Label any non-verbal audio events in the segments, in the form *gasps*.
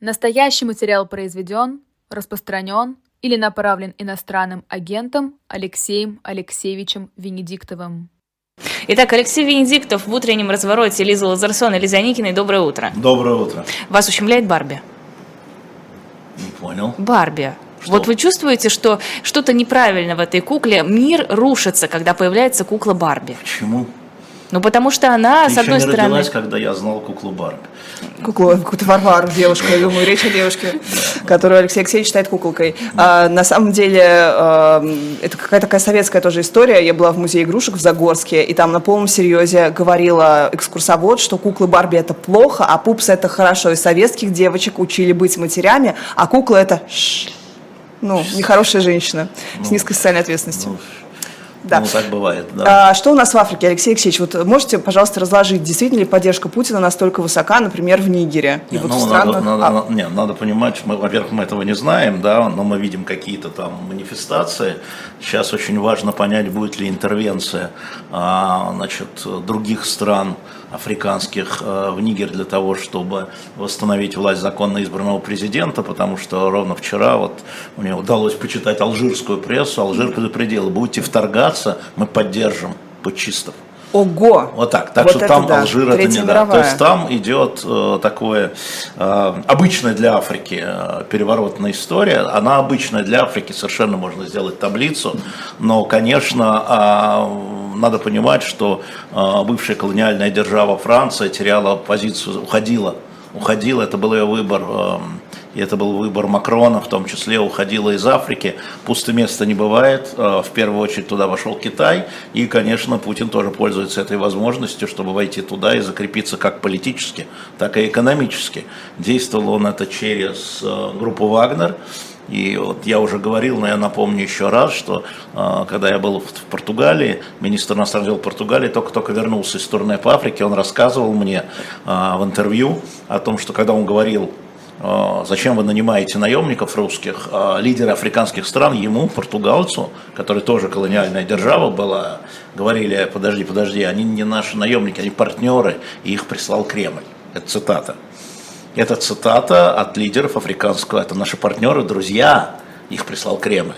Настоящий материал произведен, распространен или направлен иностранным агентом Алексеем Алексеевичем Венедиктовым. Итак, Алексей Венедиктов в утреннем развороте Лиза Лазарсон и Лиза Никиной. Доброе утро. Доброе утро. Вас ущемляет Барби? Не понял. Барби. Что? Вот вы чувствуете, что что-то неправильно в этой кукле? Мир рушится, когда появляется кукла Барби. Почему? Ну, потому что она, Ты с одной еще не стороны... родилась, когда я знал куклу Барби. Куклу, какую-то Варвару, девушка, я думаю, речь о девушке, которую Алексей Алексеевич считает куколкой. А, на самом деле, а, это какая-то такая советская тоже история. Я была в музее игрушек в Загорске, и там на полном серьезе говорила экскурсовод, что куклы Барби это плохо, а пупсы это хорошо. И советских девочек учили быть матерями, а кукла это ш- ну, нехорошая женщина с низкой социальной ответственностью. Ну, Да. ну, так бывает, да. А, что у нас в Африке, Алексей Алексеевич? Вот можете, пожалуйста, разложить, действительно ли поддержка Путина настолько высока, например, в Нигере? И Не, вот ну, в надо, странах... надо- А, надо- не, надо понимать, мы, во-первых, мы этого не знаем, да, но мы видим какие-то там манифестации. Сейчас очень важно понять, будет ли интервенция а, значит, других стран африканских а, в Нигер для того, чтобы восстановить власть законно избранного президента, потому что ровно вчера вот мне удалось почитать алжирскую прессу, Алжир предупредил, будете вторгаться, мы поддержим путчистов. Ого! Вот так. Так Вот что это там да, Алжир это не да. То мировая. есть там идет э, такое э, обычная для Африки э, переворотная история. Она обычная для Африки, совершенно можно сделать таблицу. Но, конечно, э, надо понимать, что э, бывшая колониальная держава Франция теряла позицию, уходила. Уходила, это был ее выбор. э, и это был выбор Макрона, в том числе уходила из Африки. Пусто места не бывает. Э, В первую очередь туда вошел Китай. И, конечно, Путин тоже пользуется этой возможностью, чтобы войти туда и закрепиться как политически, так и экономически. Действовал он это через группу «Вагнер». И вот я уже говорил, но я напомню еще раз, что э, когда я был в, Португалии, министр иностранных дел Португалии только-только вернулся из турне по Африке, он рассказывал мне э, в интервью о том, что когда он говорил э, зачем вы нанимаете наемников русских, а лидеры африканских стран ему, португалцу, который тоже колониальная держава была, говорили, подожди, подожди, они не наши наемники, они партнеры, и их прислал Кремль. Это цитата. Это цитата от лидеров африканского, это наши партнеры, друзья, их прислал Кремль.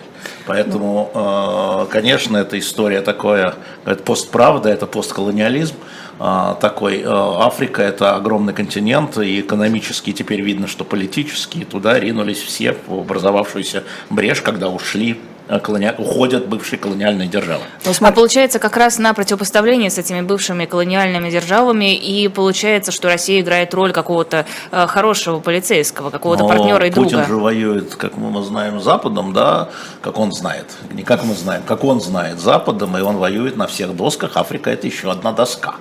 Поэтому, э, конечно, эта история такое, это постправда, это постколониализм э, такой. Э, Африка это огромный континент, и экономически теперь видно, что политически туда ринулись все в образовавшуюся брешь, когда ушли колони- уходят бывшие колониальные державы. ну, А получается как раз на противопоставлении с этими бывшими колониальными державами, и получается, что Россия играет роль какого-то э, хорошего полицейского, какого-то Но партнера и Путин друга. же воюет, как мы знаем, с Западом, да, как он знает. Не как мы знаем, как он знает с Западом, и он воюет на всех досках. Африка это еще одна доска.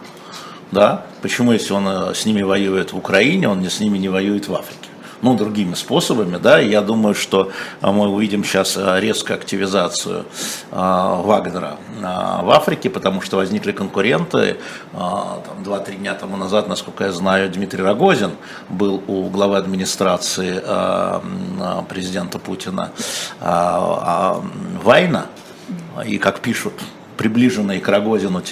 Да? Почему, если он э, с ними воюет в Украине, он не с ними не воюет в Африке? Ну, другими способами, да, я думаю, что э, мы увидим сейчас э, резкую активизацию э, Вагнера в Африке, потому что возникли конкуренты. Там, Два-три дня тому назад, насколько я знаю, Дмитрий Рогозин был у главы администрации президента Путина Вайна, и как пишут приближенные к Рогозину э,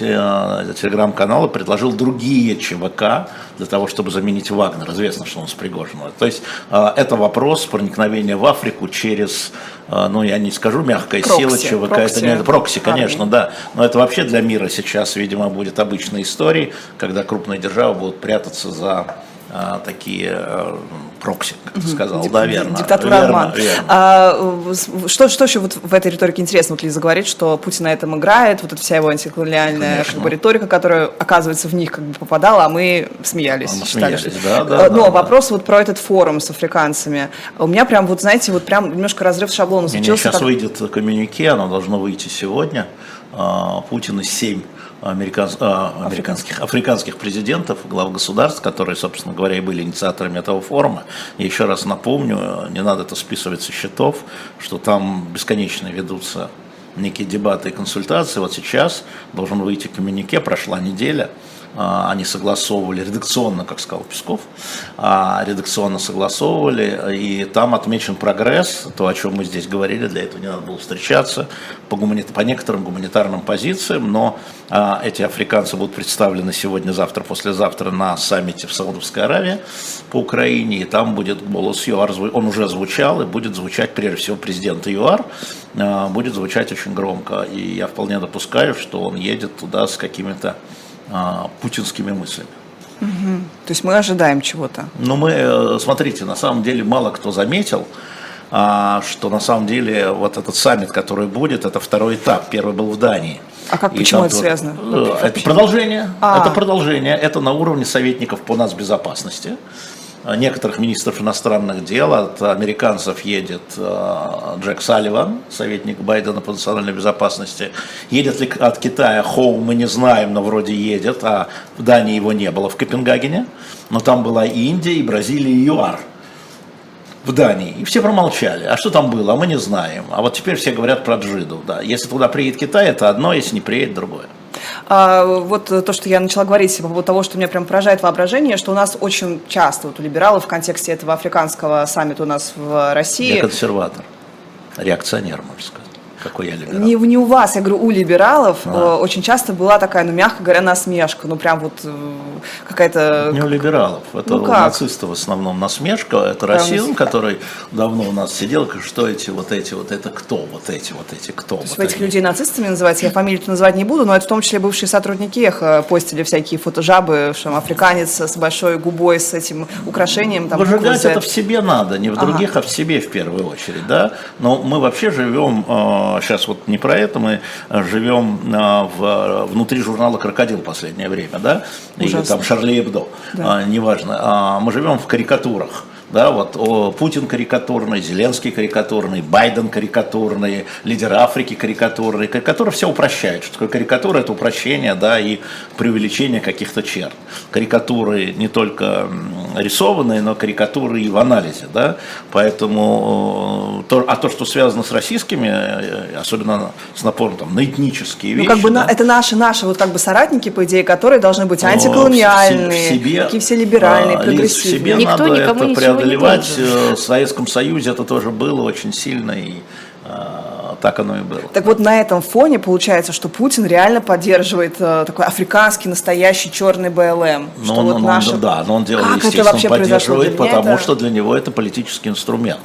телеграм-каналы, предложил другие ЧВК для того, чтобы заменить Вагнер. Известно, что он с Пригожиным. То есть э, это вопрос проникновения в Африку через, э, ну я не скажу мягкая Прокси, сила ЧВК, прокси это не прокси, армии. конечно, да. Но это вообще для мира сейчас, видимо, будет обычной историей, когда крупные державы будут прятаться за а, такие э, прокси, как ты сказал, да, верно. Диктатура верно, обман. Верно. А, э, что, что еще вот в этой риторике интересно? Вот Лиза говорит, что Путин на этом играет, вот эта вся его антиколониальная как бы, риторика, которая, оказывается, в них как бы попадала, а мы смеялись. А мы считали, смеялись, что... да, э, да. Но да, вопрос да. вот про этот форум с африканцами. У меня прям, вот знаете, вот прям немножко разрыв шаблона случился. Сейчас как... выйдет коммюнике, оно должно выйти сегодня. Путин Путина семь американ... А, американских, африканских президентов, глав государств, которые, собственно говоря, и были инициаторами этого форума. Я еще раз напомню, не надо это списывать со счетов, что там бесконечно ведутся некие дебаты и консультации. Вот сейчас должен выйти коммюнике, прошла неделя – они согласовывали редакционно, как сказал Песков, а, редакционно согласовывали, и там отмечен прогресс, то, о чем мы здесь говорили, для этого не надо было встречаться по, гумани... по некоторым гуманитарным позициям, но а, эти африканцы будут представлены сегодня, завтра, послезавтра на саммите в Саудовской Аравии по Украине, и там будет голос ЮАР, он уже звучал, и будет звучать прежде всего президента ЮАР, будет звучать очень громко, и я вполне допускаю, что он едет туда с какими-то а, путинскими мыслями. Угу. То есть мы ожидаем чего-то. Ну, мы, э, смотрите, на самом деле мало кто заметил, а, что на самом деле вот этот саммит, который будет, это второй этап. Первый был в Дании. А как, почему это связано? Э, это продолжение. А. Это продолжение. Это на уровне советников по нацбезопасности. Э, некоторых министров иностранных дел. От американцев едет э, Джек Салливан, советник Байдена по национальной безопасности. Едет ли от Китая Хоу, мы не знаем, но вроде едет. А в Дании его не было в Копенгагене. Но там была и Индия, и Бразилия, и ЮАР в Дании. И все промолчали. А что там было? Мы не знаем. А вот теперь все говорят про джиду. Да. Если туда приедет Китай, это одно, если не приедет, другое. А, вот то, что я начала говорить по поводу того, что меня прям поражает воображение, что у нас очень часто вот у либералов в контексте этого африканского саммита у нас в России... Я консерватор, реакционер, можно сказать. Какой я либерал? Не, не у вас, я говорю, у либералов а. Э, очень часто была такая, ну, мягко говоря, насмешка, ну, прям вот э, какая-то... Не у либералов, это ну, у нацистов в основном насмешка, это расизм, который давно у нас сидел, что эти, вот эти, вот это кто, вот эти, вот эти, кто. То вот этих людей нацистами называете, я фамилию называть не буду, но это в том числе бывшие сотрудники эхо постили всякие фотожабы, что африканец с большой губой, с этим украшением. Там, Выжигать это в себе надо, не в других, ага. а в себе в первую очередь, да, но мы вообще живем э, сейчас вот не про это, мы живем а, в, внутри журнала «Крокодил» последнее время, да, Ужасно. или там «Шарли Эбдо», да. А, неважно, а, мы живем в карикатурах да, вот о, Путин карикатурный, Зеленский карикатурный, Байден карикатурный, лидер Африки карикатурный. Карикатура все упрощает. Что такое карикатура? Это упрощение, да, и преувеличение каких-то черт. Карикатуры не только рисованные, но карикатуры и в анализе, да, поэтому, то, а то, что связано с российскими, э, особенно с напором там, на этнические вещи. Ну, как бы да? это наши, наши вот как бы соратники, по идее, которые должны быть антиколониальные, в себе, такие все либеральные, а, прогрессивные. В себе Никто надо никому это ничего преодолевать. Э, в Советском Союзе это тоже было очень сильно и э, так оно и было. Так вот на этом фоне получается, что Путин реально поддерживает э, такой африканский настоящий черный БЛМ. Он, вот он, наши... Да, но он делает, как естественно, он поддерживает, потому это... что для него это политический инструмент.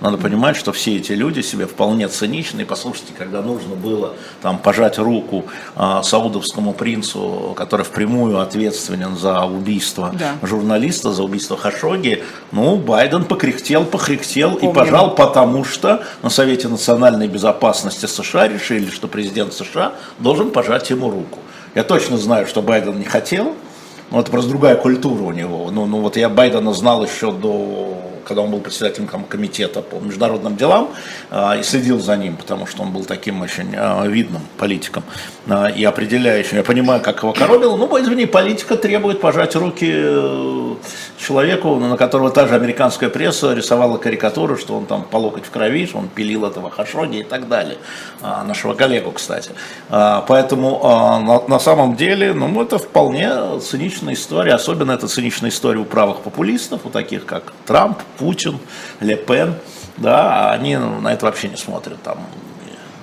Надо понимать, что все эти люди себе вполне циничны. И послушайте, когда нужно было там, пожать руку э, саудовскому принцу, который впрямую ответственен за убийство да. журналиста, за убийство Хашоги, ну, Байден покряхтел, похряхтел Помним. и пожал, потому что на Совете национальной безопасности США решили, что президент США должен пожать ему руку. Я точно знаю, что Байден не хотел, но это просто другая культура у него. Ну, ну вот я Байдена знал еще до когда он был председателем комитета по международным делам а, и следил за ним, потому что он был таким очень а, видным политиком а, и определяющим. Я понимаю, как его коробило. Ну, извини, политика требует пожать руки э, человеку, на которого та же американская пресса рисовала карикатуры, что он там по локоть в крови, что он пилил этого Хашоги и так далее. Нашего коллегу, кстати. Поэтому на самом деле, ну, это вполне циничная история, особенно это циничная история у правых популистов, у таких как Трамп, Путин, Ле Пен, да, они на это вообще не смотрят там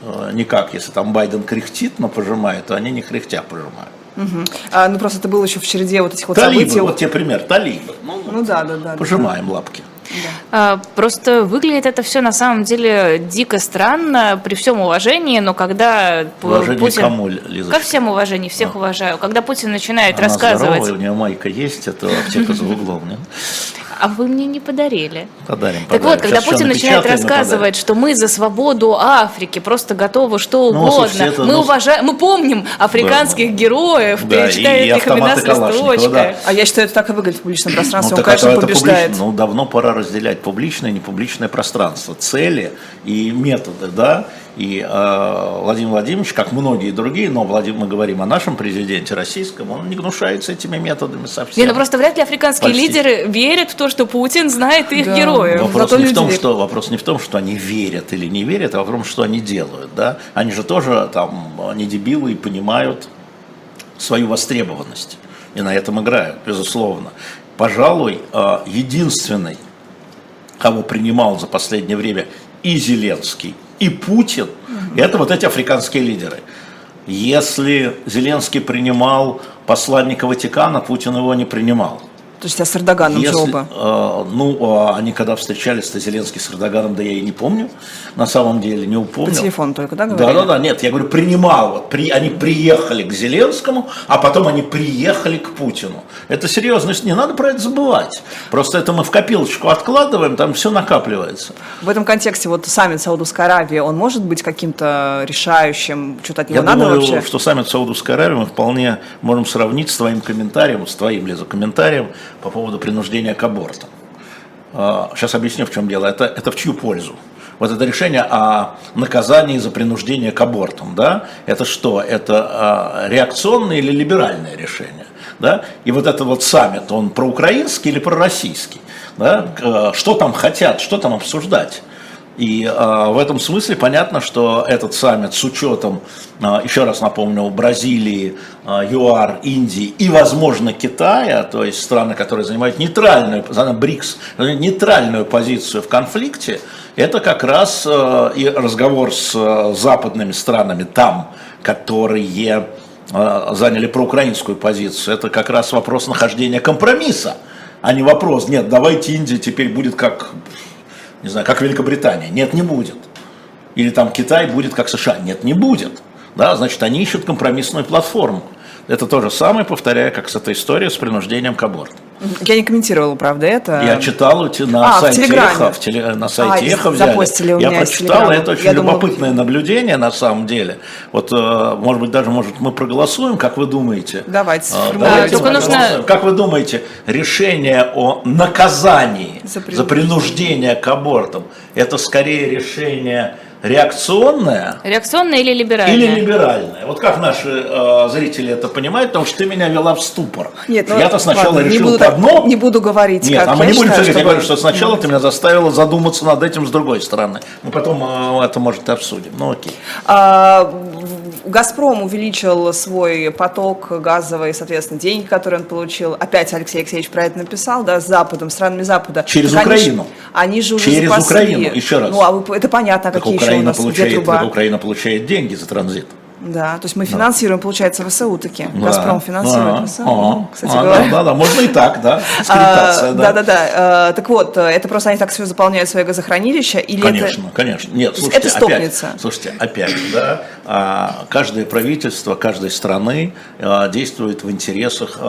э, никак. Если там Байден кряхтит, но пожимает, то они не кряхтя пожимают. Угу. А, ну просто это было еще в череде вот этих вот талибы, событий. вот тебе пример, талибы. Ну, ну да, да, да. Пожимаем да. лапки. Да. А, просто выглядит это все на самом деле дико странно, при всем уважении, но когда Уважение Путин... кому, Лизочка? Ко всем уважению, всех а. уважаю. Когда Путин начинает Она рассказывать... Здоровая, у нее майка есть, это аптека за углом, нет? *laughs* А вы мне не подарили. Подарим, Так подарим. вот, когда Сейчас Путин начинает рассказывать, что мы за свободу Африки просто готовы что ну, угодно, слушайте, мы ну... уважаем, мы помним африканских да, героев, да, перечитаем их имена с листочка. Да. А я считаю, это так и выглядит в публичном пространстве. Ну, Он, конечно, побеждает. Публично, ну, давно пора разделять публичное и непубличное пространство, цели и методы, да, и э, Владимир Владимирович, как многие другие, но Владимир, мы говорим о нашем президенте российском, он не гнушается этими методами совсем. Не, ну просто вряд ли африканские Почти. лидеры верят в то, что Путин знает их да. героев. Вопрос не, в том, что, вопрос не в том, что они верят или не верят, а в том, что они делают. Да? Они же тоже там не дебилы и понимают свою востребованность. и на этом играют, безусловно. Пожалуй, э, единственный, кого принимал за последнее время и Зеленский, и Путин, это вот эти африканские лидеры. Если Зеленский принимал посланника Ватикана, Путин его не принимал. То есть а с Эрдоганом Если, оба? Э, ну, а они когда встречались, то Зеленский с Эрдоганом, да я и не помню, на самом деле, не упомню. По телефону только, да, говорили? Да, да, да, нет, я говорю, принимал, вот, при, они приехали к Зеленскому, а потом они приехали к Путину. Это серьезность, не надо про это забывать. Просто это мы в копилочку откладываем, там все накапливается. В этом контексте вот саммит Саудовской Аравии, он может быть каким-то решающим, что-то от него я надо думаю, вообще? что саммит Саудовской Аравии мы вполне можем сравнить с твоим комментарием, с твоим, Лиза, комментарием по поводу принуждения к абортам. Сейчас а, объясню, в чем дело. Это, это в чью пользу? Вот это решение о наказании за принуждение к абортам, да, это что? Это а, реакционное или либеральное решение? Да? И вот этот вот саммит, он проукраинский или пророссийский? Да? Что там хотят, что там обсуждать? И э, в этом смысле понятно, что этот саммит с учетом, э, еще раз напомню, Бразилии, э, ЮАР, Индии и, возможно, Китая, то есть страны, которые занимают нейтральную, БРИКС, нейтральную позицию в конфликте, это как раз э, и разговор с э, западными странами там, которые э, заняли проукраинскую позицию, это как раз вопрос нахождения компромисса, а не вопрос, нет, давайте Индия теперь будет как не знаю, как Великобритания. Нет, не будет. Или там Китай будет как США. Нет, не будет. Да, значит, они ищут компромиссную платформу. Это то же самое, повторяю, как с этой историей с принуждением к аборту. Я не комментировала, правда, это. Я читал на а, сайте Эхо, в теле, на сайте а, Эхо взяли. Я прочитал, это очень Я любопытное думала... наблюдение на самом деле. Вот, э, может быть, даже, может, мы проголосуем, как вы думаете? Давайте. А, давайте Только нужно... Как вы думаете, решение о наказании за, за принуждение к абортам, это скорее решение реакционная. Реакционная или либеральная? Или либеральная. Вот как наши э, зрители это понимают, потому что ты меня вела в ступор. Нет, ну, Я-то сначала ладно, решил не буду, одно. Не буду говорить. Нет, а мы не будем считаю, чтобы... я говорю, что сначала ты меня заставила задуматься над этим с другой стороны. Мы потом э, это, может, обсудим. Ну окей. А, Газпром увеличил свой поток газовый, соответственно, деньги, которые он получил. Опять Алексей Алексеевич про это написал, да, с Западом, странами Запада. Через так Украину. Они же, они же уже Через запасли. Украину, еще раз. Ну, а вы, это понятно, так какие Украина еще у нас, получает, где труба? Украина получает деньги за транзит. Да, то есть мы финансируем, да. получается, ВСУ таки. Да. Газпром финансирует а, ВСУ, а, кстати а, говоря. Да, да, да, можно и так, да. *laughs* А, да, да, да. А, так вот, это просто они так все заполняют свои газохранилища? Или конечно, это... конечно. Нет, слушайте, это стопница. Опять, слушайте, опять, да, а, каждое правительство каждой страны действует в интересах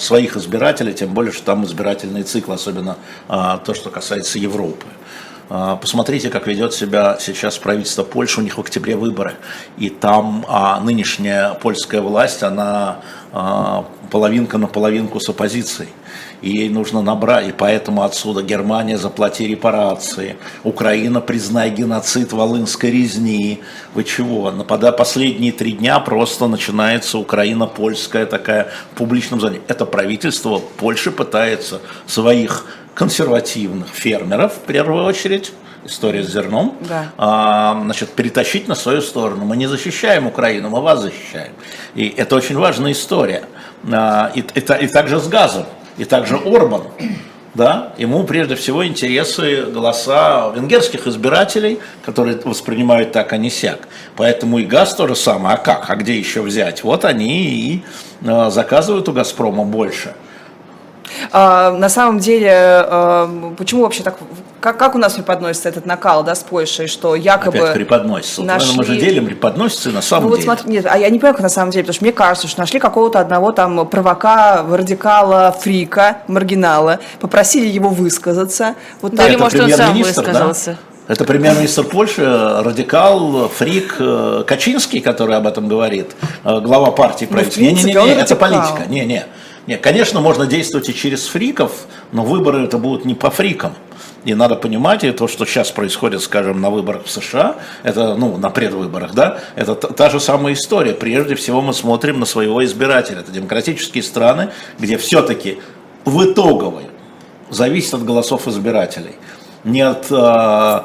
своих избирателей, тем более, что там избирательный цикл, особенно то, что касается Европы. А, посмотрите, как ведет себя сейчас правительство Польши, у них в октябре выборы. И там а, нынешняя польская власть, она а, половинка на половинку с оппозицией. И ей нужно набрать, и поэтому отсюда Германия заплати репарации, Украина признай геноцид Волынской резни. Вы чего? Напада последние три дня просто начинается Украина польская такая в публичном зоне. Это правительство Польши пытается своих консервативных фермеров, в первую очередь, история с зерном, да. а, значит, перетащить на свою сторону. Мы не защищаем Украину, мы вас защищаем. И это очень важная история. А, и, и, и также с газом, и также Орбан. Да, ему прежде всего интересы голоса венгерских избирателей, которые воспринимают так, а не сяк. Поэтому и газ то же самое. А как? А где еще взять? Вот они и а, заказывают у Газпрома больше. А, на самом деле, а, почему вообще так, как, как у нас преподносится этот накал, да, с Польшей, что якобы... Опять преподносится. Нашли... Мы же делим, преподносится на самом ну, деле. Вот смотри, нет, а я не понимаю, как на самом деле, потому что мне кажется, что нашли какого-то одного там провока, радикала, фрика, маргинала, попросили его высказаться. Вот да, или, может, он сам высказался. Да? Это премьер-министр Польши, радикал, фрик э, Качинский, который об этом говорит, э, глава партии ну, правительства. Не-не-не, это политика. Не-не. Нет, конечно, можно действовать и через фриков, но выборы это будут не по фрикам. И надо понимать, и то, что сейчас происходит, скажем, на выборах в США, это, ну, на предвыборах, да, это та, та же самая история. Прежде всего мы смотрим на своего избирателя. Это демократические страны, где все-таки в итоговой зависит от голосов избирателей. Не от э,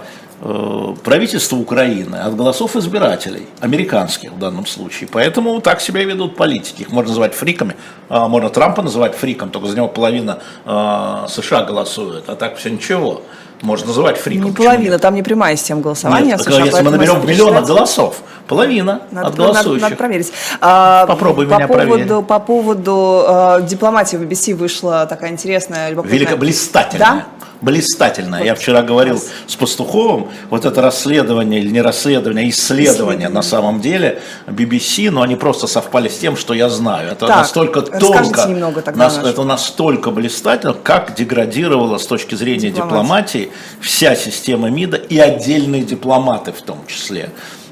правительство Украины от голосов избирателей, американских в данном случае. Поэтому так себя ведут политики. Их можно называть фриками, а можно Трампа называть фриком, только за него половина э, США голосует, а так все ничего. Можно называть фриком. Не половина, там не прямая система голосования. Нет, США, если мы наберем миллион голосов, половина надо, от голосующих. Надо, надо проверить. А, Попробуй по меня поводу, проверить. По поводу э, дипломатии в BBC вышла такая интересная, любопытная... Велико блистательная. Да? блистательно. Вот. Я вчера говорил с Пастуховым, вот это расследование или не расследование, а исследование на самом деле BBC, но они просто совпали с тем, что я знаю. Это так, настолько тонко, нас, это настолько блистательно, как деградировала с точки зрения дипломатии, дипломатии вся система МИДа и отдельные дипломаты в том числе.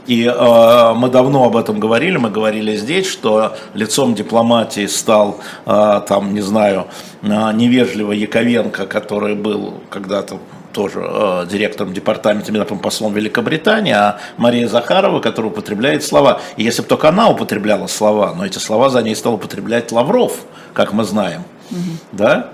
И э, мы давно об этом говорили, мы говорили здесь, что лицом дипломатии стал, э, там, не знаю, э, невежливый Яковенко, который был когда-то тоже э, директором департамента Минопом послом Великобритании, а Мария Захарова, которая употребляет слова. И если бы только она употребляла слова, но эти слова за ней стал употреблять Лавров, как мы знаем, угу. да,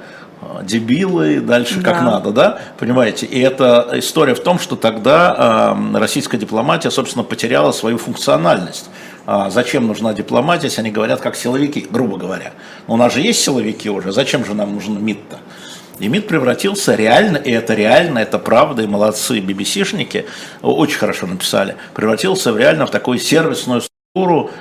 дебилы, дальше да. как надо, да, понимаете? И эта история в том, что тогда э, российская дипломатия, собственно, потеряла свою функциональность. А зачем нужна дипломатия, если они говорят как силовики, грубо говоря. У нас же есть силовики уже, зачем же нам нужен МИД-то? И МИД превратился реально, и это реально, это правда, и молодцы BBC-шники очень хорошо написали, превратился в реально в такую сервисную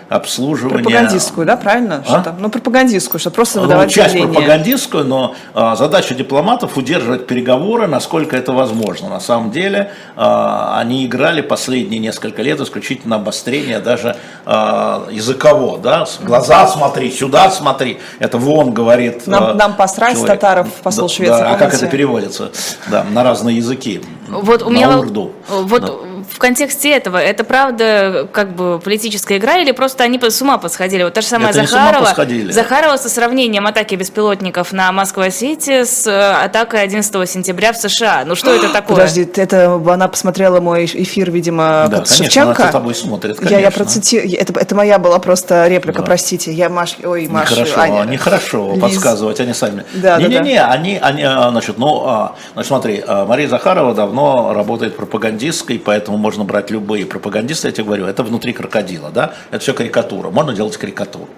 обслуживания. Пропагандистскую, да, правильно? А? Что ну, пропагандистскую, что просто ну, выдавать часть заявление. пропагандистскую, но а, задача дипломатов удерживать переговоры, насколько это возможно. На самом деле а, они играли последние несколько лет исключительно обострение даже а, языково, да, глаза смотри, сюда смотри, это вон говорит. Нам, а, нам посрать человек. татаров посол да, Швеции. Да, а как это переводится? Да, на разные языки. Вот у меня урду. Вот да в контексте этого, это правда как бы политическая игра или просто они с ума посходили? Вот та же самая это Захарова. Захарова со сравнением атаки беспилотников на Москва-Сити с э, атакой 11 сентября в США. Ну что это *gasps* такое? Подожди, это она посмотрела мой эфир, видимо, да, конечно, Шевченко. Она тобой смотрит, конечно. Я, я процитирую, это, это моя была просто реплика, да. простите. Я Маш, ой, Маша, Нехорошо, Аня. нехорошо Лиз. подсказывать, они сами. Да, не, да, не, да. не, они, они, а, значит, ну, а, значит, смотри, а, Мария Захарова давно работает пропагандисткой, поэтому можно брать любые пропагандисты, я тебе говорю, это внутри крокодила, да, это все карикатура, можно делать карикатуру.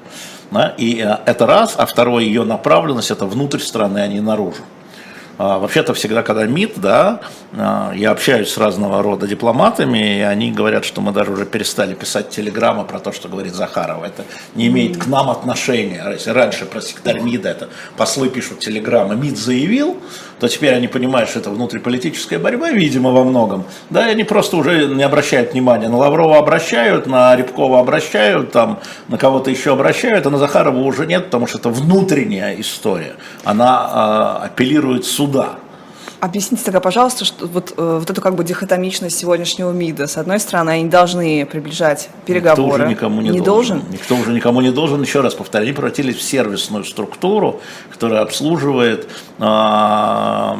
Да? И э, это раз, а второе, ее направленность, это внутрь страны, а не наружу. А, вообще-то всегда, когда МИД, да, а, я общаюсь с разного рода дипломатами, и они говорят, что мы даже уже перестали писать телеграммы про то, что говорит Захарова. Это не имеет к нам отношения. Если раньше про секретарь МИДа это послы пишут телеграммы, МИД заявил, то теперь они понимают, что это внутриполитическая борьба, видимо, во многом. Да, и они просто уже не обращают внимания. На Лаврова обращают, на Рябкова обращают, там, на кого-то еще обращают, а на Захарова уже нет, потому что это внутренняя история. Она э, апеллирует суда. Объясните тогда, пожалуйста, что вот, э, вот эту как бы дихотомичность сегодняшнего МИДа. С одной стороны, они должны приближать переговоры. Никто уже никому не, не должен. должен. Никто уже никому не должен. Еще раз повторяю, они превратились в сервисную структуру, которая обслуживает э,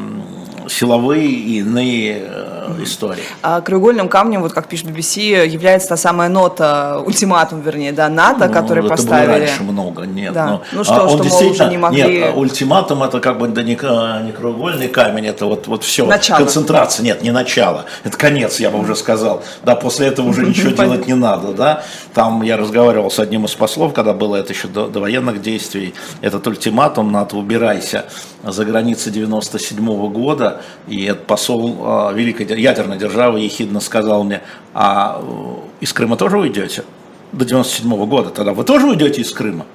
силовые и иные э, истории. А краеугольным камнем, вот как пишет BBC, является та самая нота, ультиматум, вернее, да, НАТО, ну, который это поставили. Было раньше много, нет. Да. Но, ну что, а, что, мол, уже не могли... Нет, ультиматум это как бы да, не, не краеугольный камень, это вот, вот все. Начало. Концентрация, нет, не начало, это конец, я бы уже сказал. Да, после этого уже ничего делать не надо, да. Там я разговаривал с одним из послов, когда было это еще до, до военных действий, этот ультиматум, НАТО, убирайся за границы 97 -го года, и этот посол э, великой ядерной державы ехидно сказал мне, а э, из Крыма тоже уйдете? До 97 -го года, тогда вы тоже уйдете из Крыма?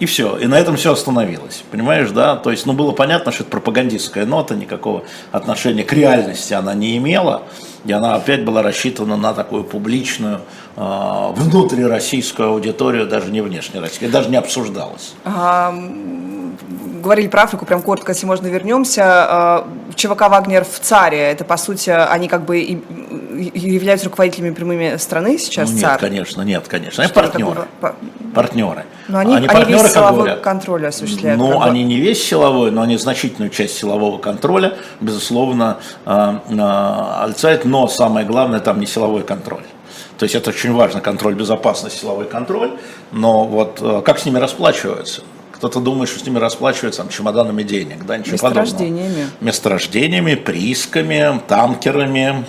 И все, и на этом все остановилось, понимаешь, да? То есть, ну, было понятно, что это пропагандистская нота, никакого отношения к реальности она не имела, и она опять была рассчитана на такую публичную, э, внутрироссийскую аудиторию, даже не внешнероссийскую, даже не обсуждалась. А, говорили про Африку, прям коротко, если можно, вернемся. А, ЧВК «Вагнер» в ЦАРе, это, по сути, они как бы являются руководителями прямыми страны сейчас, ну, нет, ЦАР? конечно, нет, конечно. Они Что партнеры. Партнеры. Но они, они, они весь силовой контроль осуществляют. Ну, они не весь силовой, но они значительную часть силового контроля, безусловно, э, э, но самое главное там не силовой контроль. То есть это очень важно, контроль безопасности, силовой контроль, но вот э, как с ними расплачиваются? Кто-то думает, что с ними расплачиваются там, чемоданами денег, да, ничего Месторождениями. подобного. Месторождениями, приисками, танкерами,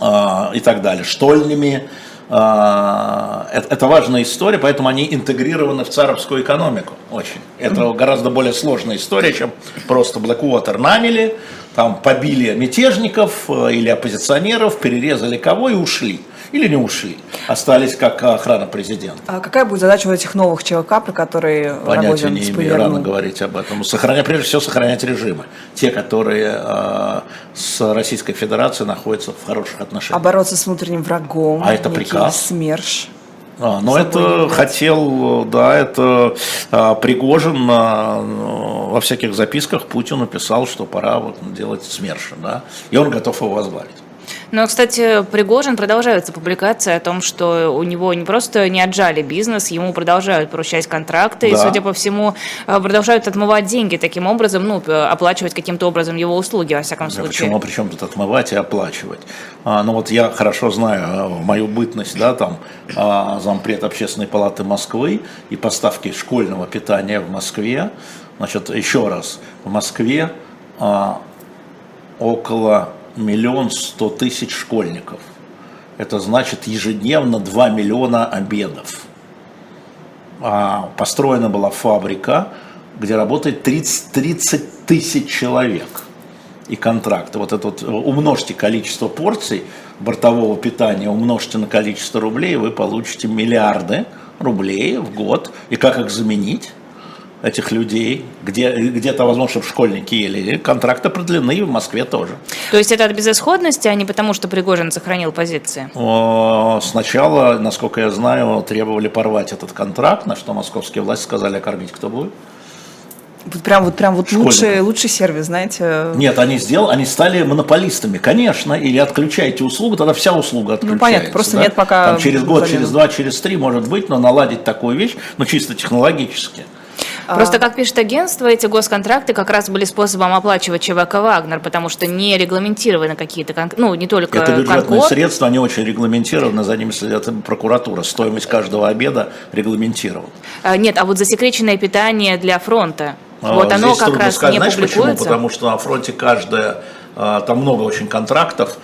э, и так далее, штольнями. Э, это, это важная история, поэтому они интегрированы в царовскую экономику очень. Это гораздо более сложная история, чем просто Blackwater наняли, там побили мятежников э, или оппозиционеров, перерезали кого и ушли или не ушли, остались как охрана президента. А какая будет задача у этих новых ЧВК, про которые Понятия не имею, рано говорить об этом. Сохранять, прежде всего, сохранять режимы. Те, которые э, с Российской Федерацией находятся в хороших отношениях. А бороться с внутренним врагом. А это приказ. СМЕРШ. А, но это хотел, да, это а, Пригожин а, во всяких записках Путину писал, что пора вот делать СМЕРШи, да, и он готов его возглавить. Но, кстати, Пригожин продолжаются публикации о том, что у него не просто не отжали бизнес, ему продолжают поручать контракты, да. и, судя по всему, э, продолжают отмывать деньги таким образом, ну, оплачивать каким-то образом его услуги, во всяком случае. Почему, а причем тут отмывать и оплачивать? А, ну, вот я хорошо знаю э, мою бытность, да, там, а, зампред общественной палаты Москвы и поставки школьного питания в Москве. Значит, еще раз, в Москве а, около миллион сто тысяч школьников. Это значит ежедневно 2 миллиона обедов. А построена была фабрика, где работает 30, 30 тысяч человек и контракты. Вот это вот умножьте количество порций бортового питания, умножьте на количество рублей, вы получите миллиарды рублей в год. И как их заменить? Этих людей, где, где-то, возможно, чтобы школьники ели, контракты продлены и в Москве тоже. То есть это от безысходности, а не потому, что Пригожин сохранил позиции? Сначала, насколько я знаю, требовали порвать этот контракт, на что московские власти сказали, а кормить кто будет. Вот прям вот прям вот лучший, лучший сервис, знаете. Нет, они сделали, они стали монополистами, конечно, или отключаете услугу, тогда вся услуга отключается. Ну понятно, просто да? нет пока. Там через год, через два, через три, может быть, но наладить такую вещь, ну чисто технологически. А. Просто, как пишет агентство, эти госконтракты как раз были способом оплачивать ЧВК «Вагнер», потому что не регламентированы какие-то, ну, не только Это бюджетные конкурс. средства, они очень регламентированы, за ними следят прокуратура. Стоимость каждого обеда регламентирована. А, нет, а вот засекреченное питание для фронта, а, вот оно как раз сказать, не знаешь публикуется? Почему? Потому что на фронте каждая там много очень контрактов,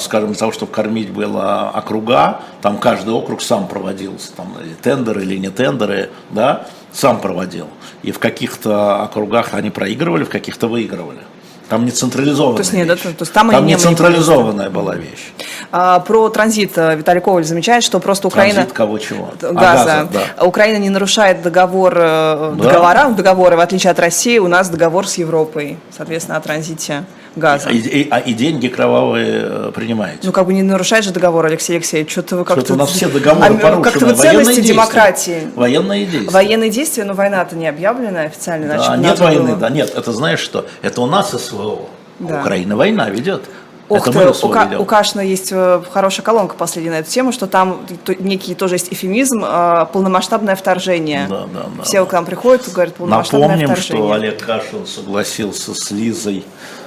скажем, для того, чтобы кормить было округа, там каждый округ сам проводился, там тендеры или не тендеры, да, сам проводил. И в каких-то округах они проигрывали, в каких-то выигрывали. Там не централизованная то есть, нет, вещь. Да, то есть там, там не централизованная была вещь. А, про транзит э, Виталий Коваль замечает, что просто Украина... Транзит кого чего? Газа. А, газа да. Украина не нарушает договор, э, да. договора, договоры, в отличие от России, у нас договор с Европой, соответственно, о транзите газа. И, и, а и деньги кровавые э, принимаете. Ну, как бы не нарушает же договор, Алексей Алексеевич. Что-то вы как-то... Что-то у нас *laughs* все договоры а, порушены. Как-то вы ценности демократии. Военные действия. Военные действия, но война-то не объявлена официально. Да, нет войны, было... да, нет. Это знаешь что? Это у нас СВО. Да. Украина война ведет. Ох ты, у, Ка- у Кашина есть э, хорошая колонка последняя на эту тему, что там некий тоже есть эфемизм, э, полномасштабное вторжение. Да, да, да. Все к нам приходят и говорят, полномасштабное Напомним, вторжение. что Олег Кашин согласился с Лизой а,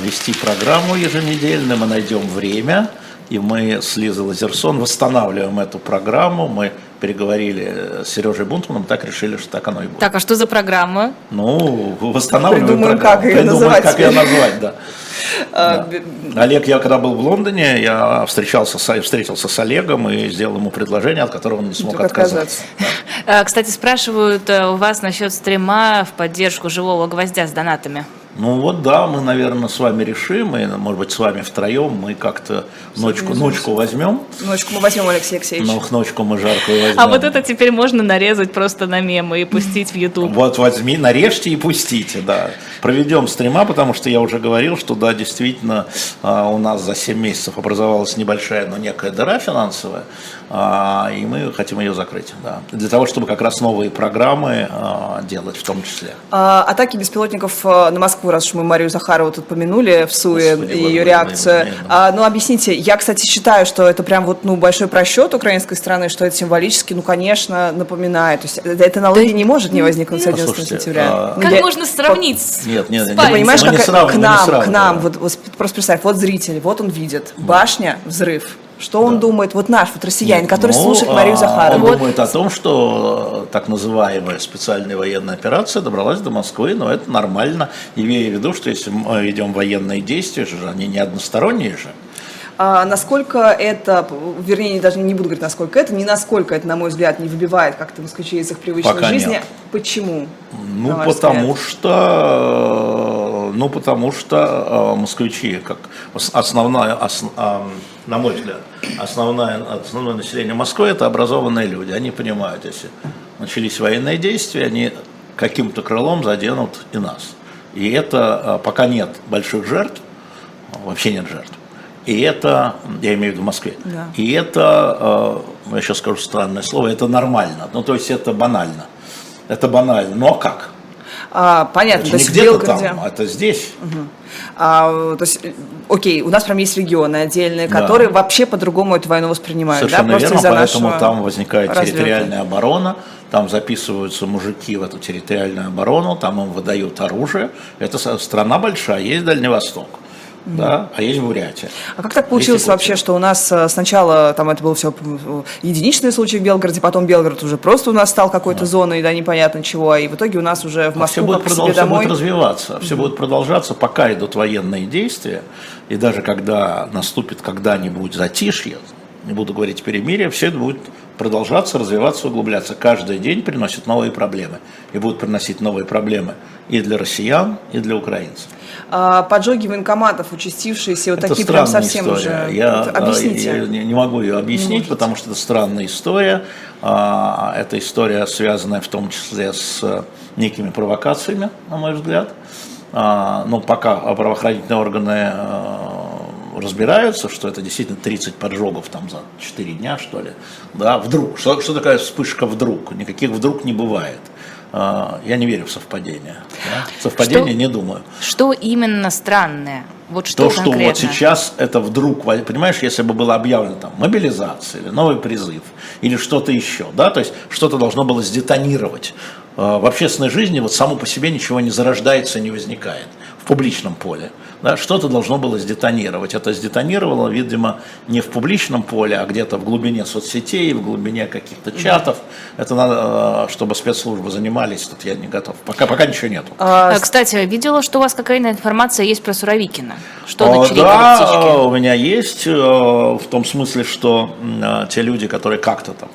вести программу еженедельно, мы найдем время, и мы с Лизой Лазерсон восстанавливаем эту программу, мы переговорили с Сережей Бунтманом, так решили, что так оно и будет. Так, а что за программа? Ну, восстанавливаем Придумаем, программу. как ее Придумаем, называть. как ее назвать, да. А, да. Олег, я когда был в Лондоне, я встречался с, встретился с Олегом и сделал ему предложение, от которого он не смог отказаться. Да. Кстати, спрашивают э, у вас насчет стрима в поддержку живого гвоздя с донатами. Ну вот да, мы, наверное, с вами решим, и, может быть, с вами втроем мы как-то ночку, ночку возьмем. Ночку мы возьмем, Алексей Алексеевич. Ну, ночку мы жаркую возьмем. А вот это теперь можно нарезать просто на мемы и пустить в YouTube. Вот возьми, нарежьте и пустите, да. Проведем стрима, потому что я уже говорил, что да, действительно, а, у нас за 7 месяцев образовалась небольшая, но некая дыра финансовая, и мы хотим ее закрыть, да. Для того, чтобы как раз новые программы а, делать в том числе. Атаки беспилотников на Москву раз уж мы Марию Захарову тут помянули в СУЕ Господи, и ее реакцию. Наверное. А, ну, объясните, я, кстати, считаю, что это прям вот, ну, большой просчет украинской страны, что это символически, ну, конечно, напоминает. То есть это на да, не может не возникнуть с 11 сентября. А... Ну, как я... можно сравнить с Нет, нет, нет. Ты понимаешь, как к нам, к нам, вот, вот просто представь, вот зритель, вот он видит, башня, взрыв, что он думает, вот наш вот россиянин, Нет, который ну, слушает Марию а, Захарову? Он думает о том, что э, так называемая специальная военная операция добралась до Москвы, но это нормально, имея в виду, что если мы ведем военные действия, же они не односторонние же. А насколько это, вернее, даже не буду говорить, насколько это, не насколько это, на мой взгляд, не выбивает как-то москвичей из их привычной Пока жизни. Нет. Почему? Ну, потому взгляд? что, ну, потому что э, москвичи, как основная, основ, э, на мой взгляд, основное, основное население Москвы это образованные люди. Они понимают, если начались военные действия, они каким-то крылом заденут и нас. И это э, пока нет больших жертв, вообще нет жертв. И это, я имею в виду в Москве, да. и это, э, я сейчас скажу странное слово, это нормально. Ну, то есть это банально. Это банально. А как? А, понятно, это то есть где-то там, это здесь. Угу. А, то есть, окей, у нас прям есть регионы отдельные, да. которые вообще по-другому эту войну воспринимают. Совершенно да? верно, поэтому там возникает разлета. территориальная оборона, там записываются мужики в эту территориальную оборону, там им выдают оружие. Это страна большая, есть Дальний Восток да, а есть Бурятия. А как так получилось вообще, что у нас э, сначала там это было все э, единичные случаи в Белгороде, потом Белгород уже просто у нас стал какой-то да. зоной, да, непонятно чего, и в итоге у нас уже в Москву а все будет, продолж... все будет развиваться, mm-hmm. все будет продолжаться, пока идут военные действия, и даже когда наступит когда-нибудь затишье, не буду говорить перемирие, все это будет продолжаться, развиваться, углубляться. Каждый день приносит новые проблемы. И будут приносить новые проблемы и для россиян, и для украинцев. А, поджоги военкоматов, участившиеся, вот это такие прям совсем история. уже. Я, а, Объясните. Я не могу ее объяснить, потому что это странная история. А, это история, связанная в том числе с некими провокациями, на мой взгляд. Но пока правоохранительные органы разбираются, что это действительно 30 поджогов там за 4 дня, что ли. Да, вдруг. Что, что такая вспышка вдруг? Никаких вдруг не бывает. А, я не верю в совпадение. Да? Совпадение что, не думаю. Что именно странное? Вот что То, что вот сейчас это вдруг, понимаешь, если бы было объявлено там мобилизация или новый призыв или что-то еще, да, то есть что-то должно было сдетонировать. А, в общественной жизни вот само по себе ничего не зарождается, не возникает в публичном поле да, что-то должно было сдетонировать. Это сдетонировало, видимо, не в публичном поле, а где-то в глубине соцсетей, в глубине каких-то чатов. Это надо, э, чтобы спецслужбы занимались, тут я не готов. Пока, пока ничего нету. А, а Кстати, видела, что у вас какая-то информация есть про Суровикина. Что а, Да, у меня есть, в том смысле, что те люди, которые как-то там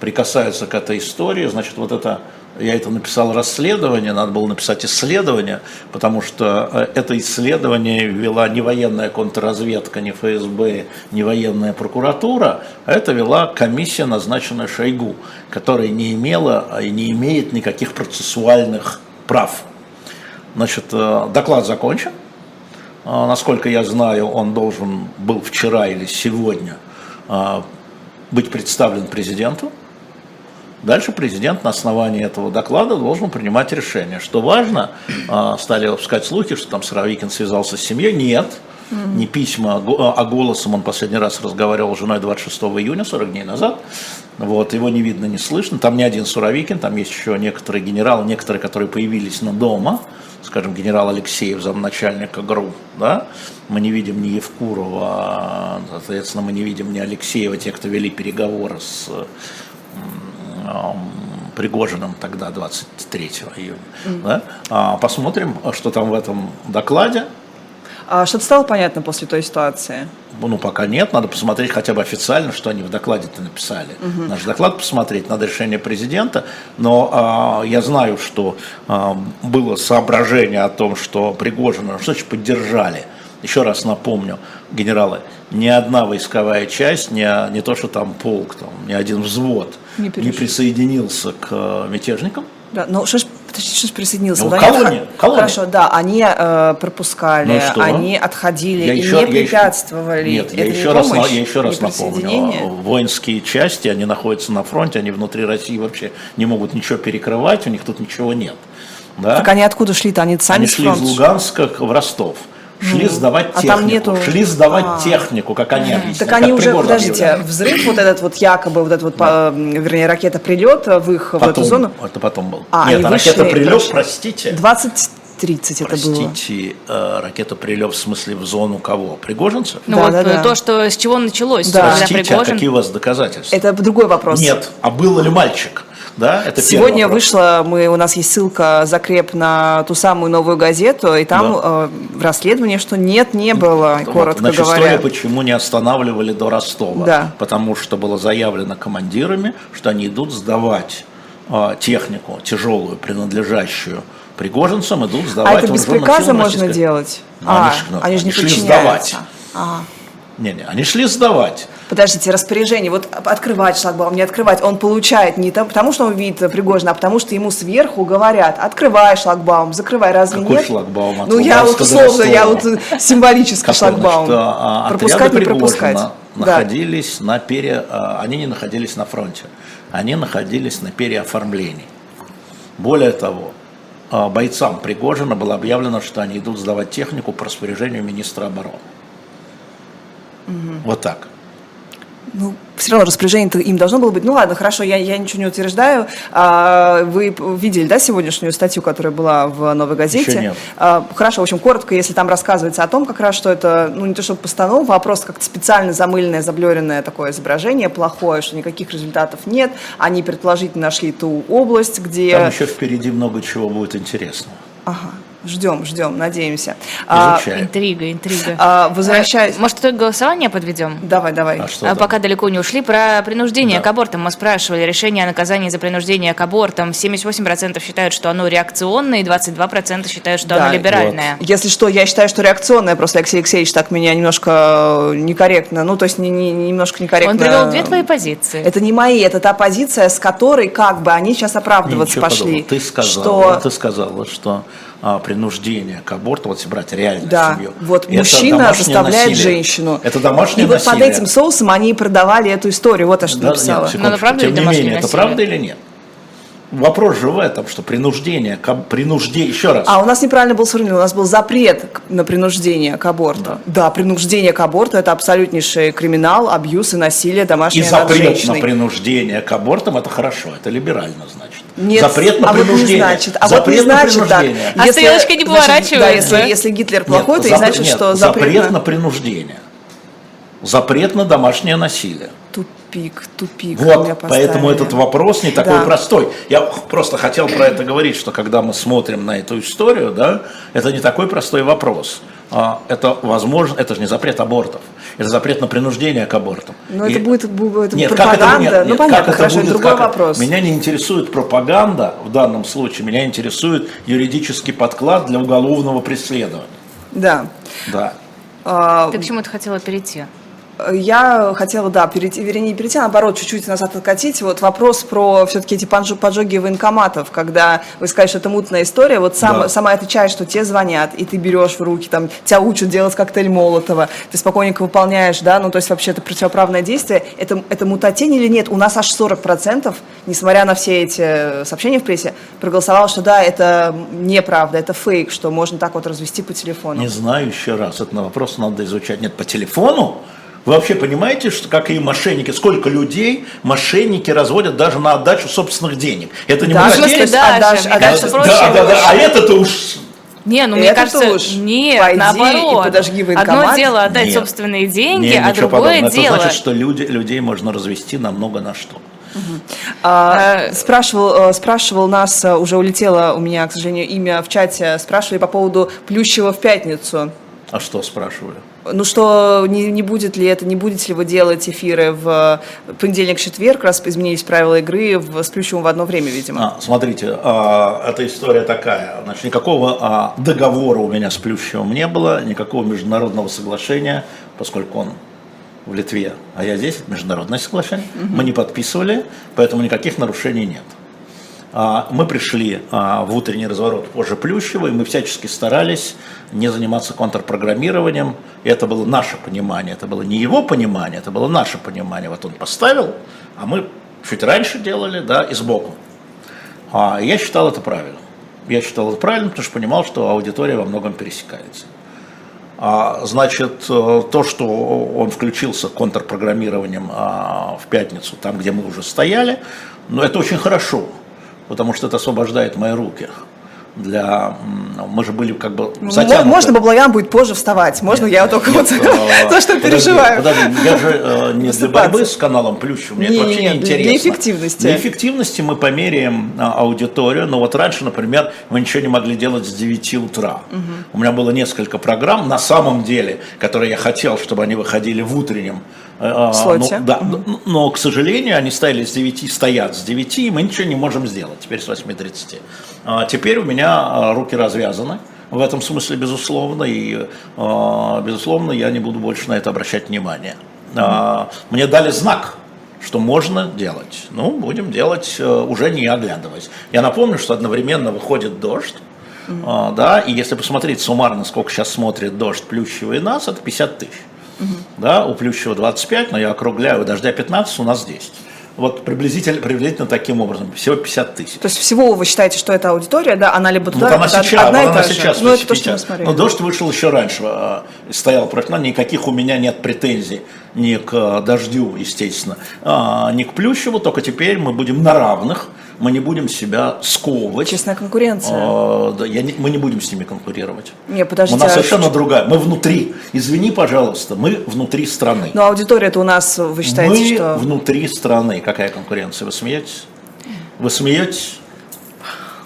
прикасаются к этой истории, значит, вот это я это написал расследование, надо было написать исследование, потому что э, это исследование вела не военная контрразведка, не ФСБ, не военная прокуратура, а это вела комиссия, назначенная Шойгу, которая не имела и не имеет никаких процессуальных прав. Значит, э, доклад закончен. Э, насколько я знаю, он должен был вчера или сегодня быть представлен президенту. Дальше президент на основании этого доклада должен принимать решение. Что важно, а, стали выпускать слухи, что там Суровикин связался с семьей. Нет, не письма, а, а голосом он последний раз разговаривал с женой 26 июня, 40 дней назад. Вот, его не видно, не слышно. Там не один Суровикин, там есть еще некоторые генералы, некоторые, которые появились на дома. Скажем, генерал Алексеев, замначальника ГРУ. Да? Мы не видим ни Евкурова, соответственно, мы не видим ни Алексеева, те, кто вели переговоры с Пригожиным тогда, 23 июня. Mm-hmm. Да? А, посмотрим, что там в этом докладе. А что-то стало понятно после той ситуации? Ну, пока нет, надо посмотреть хотя бы официально, что они в докладе-то написали. Угу. Наш доклад посмотреть, надо решение президента. Но а, я знаю, что а, было соображение о том, что Пригожина, что значит поддержали. Еще раз напомню, генералы, ни одна войсковая часть, ни, не то, что там полк, там, ни один взвод не, не присоединился к э, мятежникам. Да, ну что ж, что ж присоединился? Ну, колония, отх... колония. Хорошо, да, они э, пропускали, ну, они отходили я и еще, не препятствовали. Нет, Это я, еще раз, помощь, я еще раз напомню. Воинские части, они находятся на фронте, они внутри России вообще не могут ничего перекрывать, у них тут ничего нет. Да? Так они откуда шли-то? Они сами Они шли из Луганска в Ростов шли ну, сдавать а технику, нету... шли сдавать а, технику, как они объясняют. Так они уже, подождите, объявляют. взрыв вот этот вот якобы, вот этот вот, да. вернее, ракета прилет в их потом, в эту зону? Это потом был. А, Нет, ракета прилет, простите. 20 30 это было. Простите, э, ракета прилет в смысле в зону кого? Пригожинцев? Ну да, вот да, да. то, что с чего началось. Да. Простите, а какие у вас доказательства? Это другой вопрос. Нет, а был ли мальчик? Да, это Сегодня вышла, мы, у нас есть ссылка, закреп на ту самую новую газету, и там да. э, расследование, что нет, не было, вот, коротко значит, говоря. История, почему не останавливали до Ростова. Да. Потому что было заявлено командирами, что они идут сдавать э, технику тяжелую, принадлежащую пригожинцам, идут сдавать. А это без приказа можно делать? Ну, а, они, ну, они же не шли сдавать. Ага. Не-не, они шли сдавать. Подождите, распоряжение, вот открывать шлагбаум, не открывать, он получает не потому, что он видит Пригожина, а потому что ему сверху говорят, открывай шлагбаум, закрывай, разве Какой нет? шлагбаум? ну, я вот условно, я вот символический шлагбаум. Значит, а, пропускать, не пропускать. находились да. на пере... А, они не находились на фронте, они находились на переоформлении. Более того, а, бойцам Пригожина было объявлено, что они идут сдавать технику по распоряжению министра обороны. Угу. Вот так. Ну, все равно распоряжение им должно было быть. Ну ладно, хорошо, я, я ничего не утверждаю. А, вы видели, да, сегодняшнюю статью, которая была в «Новой газете»? Еще нет. А, хорошо, в общем, коротко, если там рассказывается о том, как раз, что это, ну, не то чтобы постанова, а просто как-то специально замыленное, заблеренное такое изображение плохое, что никаких результатов нет. Они предположительно нашли ту область, где... Там еще впереди много чего будет интересного. Ага. Ждем, ждем, надеемся. А, интрига, интрига. А, возвращаясь... Может, итог голосования подведем? Давай, давай. А что а, пока далеко не ушли, про принуждение да. к абортам мы спрашивали. Решение о наказании за принуждение к абортам. 78% считают, что оно реакционное, и 22% считают, что да, оно либеральное. Вот. Если что, я считаю, что реакционное. Просто Алексей Алексеевич так меня немножко некорректно, ну, то есть не, не, немножко некорректно... Он привел две твои позиции. Это не мои, это та позиция, с которой как бы они сейчас оправдываться Ничего пошли. Подобного. Ты сказала, что... ты сказала, что а, принуждение к аборту, вот если брать реальную да, семью. вот мужчина заставляет насилие. женщину. Это домашнее И насилие. вот под этим соусом они продавали эту историю, вот я что да, написала. Нет, Но это правда Тем не менее, насилие? это правда или нет? Вопрос же в этом, что принуждение, принуждение, еще раз. А у нас неправильно был сформулирован, у нас был запрет на принуждение к аборту. Да, да принуждение к аборту – это абсолютнейший криминал, абьюз и насилие домашнее И запрет на принуждение к абортам – это хорошо, это либерально, значит. Нет, запрет на а принуждение. Вот не значит, а запрет вот не значит, да. А если, стрелочка не поворачивается. Да, если, если Гитлер плохой, нет, то запрет, значит, нет, что запрет, запрет на... на принуждение. Запрет на домашнее насилие тупик, тупик. Вот, поэтому этот вопрос не такой да. простой. Я просто хотел про это говорить, что когда мы смотрим на эту историю, да, это не такой простой вопрос. А, это возможно, это же не запрет абортов, это запрет на принуждение к абортам. Но И... это будет, будет нет, пропаганда. Как это, нет, ну нет, понятно, как хорошо, это будет, другой как вопрос. Меня не интересует пропаганда в данном случае, меня интересует юридический подклад для уголовного преследования. Да. Да. А... Ты к чему ты хотела перейти? Я хотела, да, перейти, вернее, не перейти, а наоборот, чуть-чуть назад откатить. Вот вопрос про все-таки эти поджоги военкоматов, когда вы сказали, что это мутная история, вот сам, да. сама эта часть, что тебе звонят, и ты берешь в руки, там, тебя учат делать коктейль Молотова, ты спокойненько выполняешь, да, ну, то есть вообще это противоправное действие, это, это мутатень или нет? У нас аж 40%, несмотря на все эти сообщения в прессе, проголосовало, что да, это неправда, это фейк, что можно так вот развести по телефону. Не знаю еще раз, этот вопрос надо изучать. Нет, по телефону? Вы вообще понимаете, что какие мошенники, сколько людей мошенники разводят даже на отдачу собственных денег? Это не да, в смысле, да, отдашь, да, отдашь, да, да, да, да, а это-то уж не, ну мне это кажется, уж нет, пойди наоборот. И подожги Одно дело отдать нет. собственные деньги, нет, а другое подобного. дело. Это значит, что люди, людей можно развести на много на что. А, спрашивал, э, спрашивал нас, э, уже улетело у меня, к сожалению, имя в чате, спрашивали по поводу Плющева в пятницу. А что спрашивали? Ну что, не, не будет ли это, не будете ли вы делать эфиры в понедельник-четверг, раз изменились правила игры в, с Плющевым в одно время, видимо? А, смотрите, а, эта история такая. Значит, никакого а, договора у меня с Плющевым не было, никакого международного соглашения, поскольку он в Литве, а я здесь, международное соглашение, угу. мы не подписывали, поэтому никаких нарушений нет. А, мы пришли а, в утренний разворот позже Плющева, и мы всячески старались не заниматься контрпрограммированием. И это было наше понимание, это было не его понимание, это было наше понимание. Вот он поставил, а мы чуть раньше делали, да, и сбоку. А я считал это правильным. Я считал это правильным, потому что понимал, что аудитория во многом пересекается. Значит, э, то, что он включился контрпрограммированием в пятницу, там, где мы уже стояли, ну, это очень хорошо потому что это освобождает мои руки для... Мы же были как бы ну, затянуты. Можно Баблоян будет позже вставать, можно нет, я только нет, вот э, *laughs* то, что переживаю. Подожди, я же э, не для борьбы с каналом Плющев, мне это вообще не интересно. Для эффективности. Для эффективности мы померяем а, аудиторию, но вот раньше, например, мы ничего не могли делать с 9 утра. У меня было несколько программ, на самом деле, которые я хотел, чтобы они выходили в утреннем э, Слоте. Ну, да, но, но, к сожалению, они стояли с 9, стоят с 9, и мы ничего не можем сделать теперь с 8.30. А теперь у меня а, руки развязаны. В этом смысле, безусловно, и, а, безусловно, я не буду больше на это обращать внимание. Мне дали знак, что можно делать. Ну, будем делать, э, уже не оглядываясь. Я напомню, что одновременно выходит дождь, mm-hmm. да, и если посмотреть суммарно, сколько сейчас смотрит дождь Плющева и нас, это 50 тысяч. Mm-hmm. Да, у Плющева 25, но я округляю, у дождя 15, у нас 10. Вот приблизительно, приблизительно таким образом, всего 50 тысяч. То есть всего вы считаете, что это аудитория, да, она либо туда, ну, она сейчас, одна она и та сейчас, Ну, это то, что мы смотрели. Но дождь вышел еще раньше, а, стоял против нас, никаких у меня нет претензий ни к а, дождю, естественно, а, ни к Плющеву, только теперь мы будем на равных, мы не будем себя сковывать. Честная конкуренция. А, да, я не, мы не будем с ними конкурировать. Не, подождите. У нас а совершенно другая. Мы внутри. Извини, пожалуйста, мы внутри страны. Но аудитория-то у нас, вы считаете, мы что... внутри страны. Какая конкуренция? Вы смеетесь? Вы смеетесь?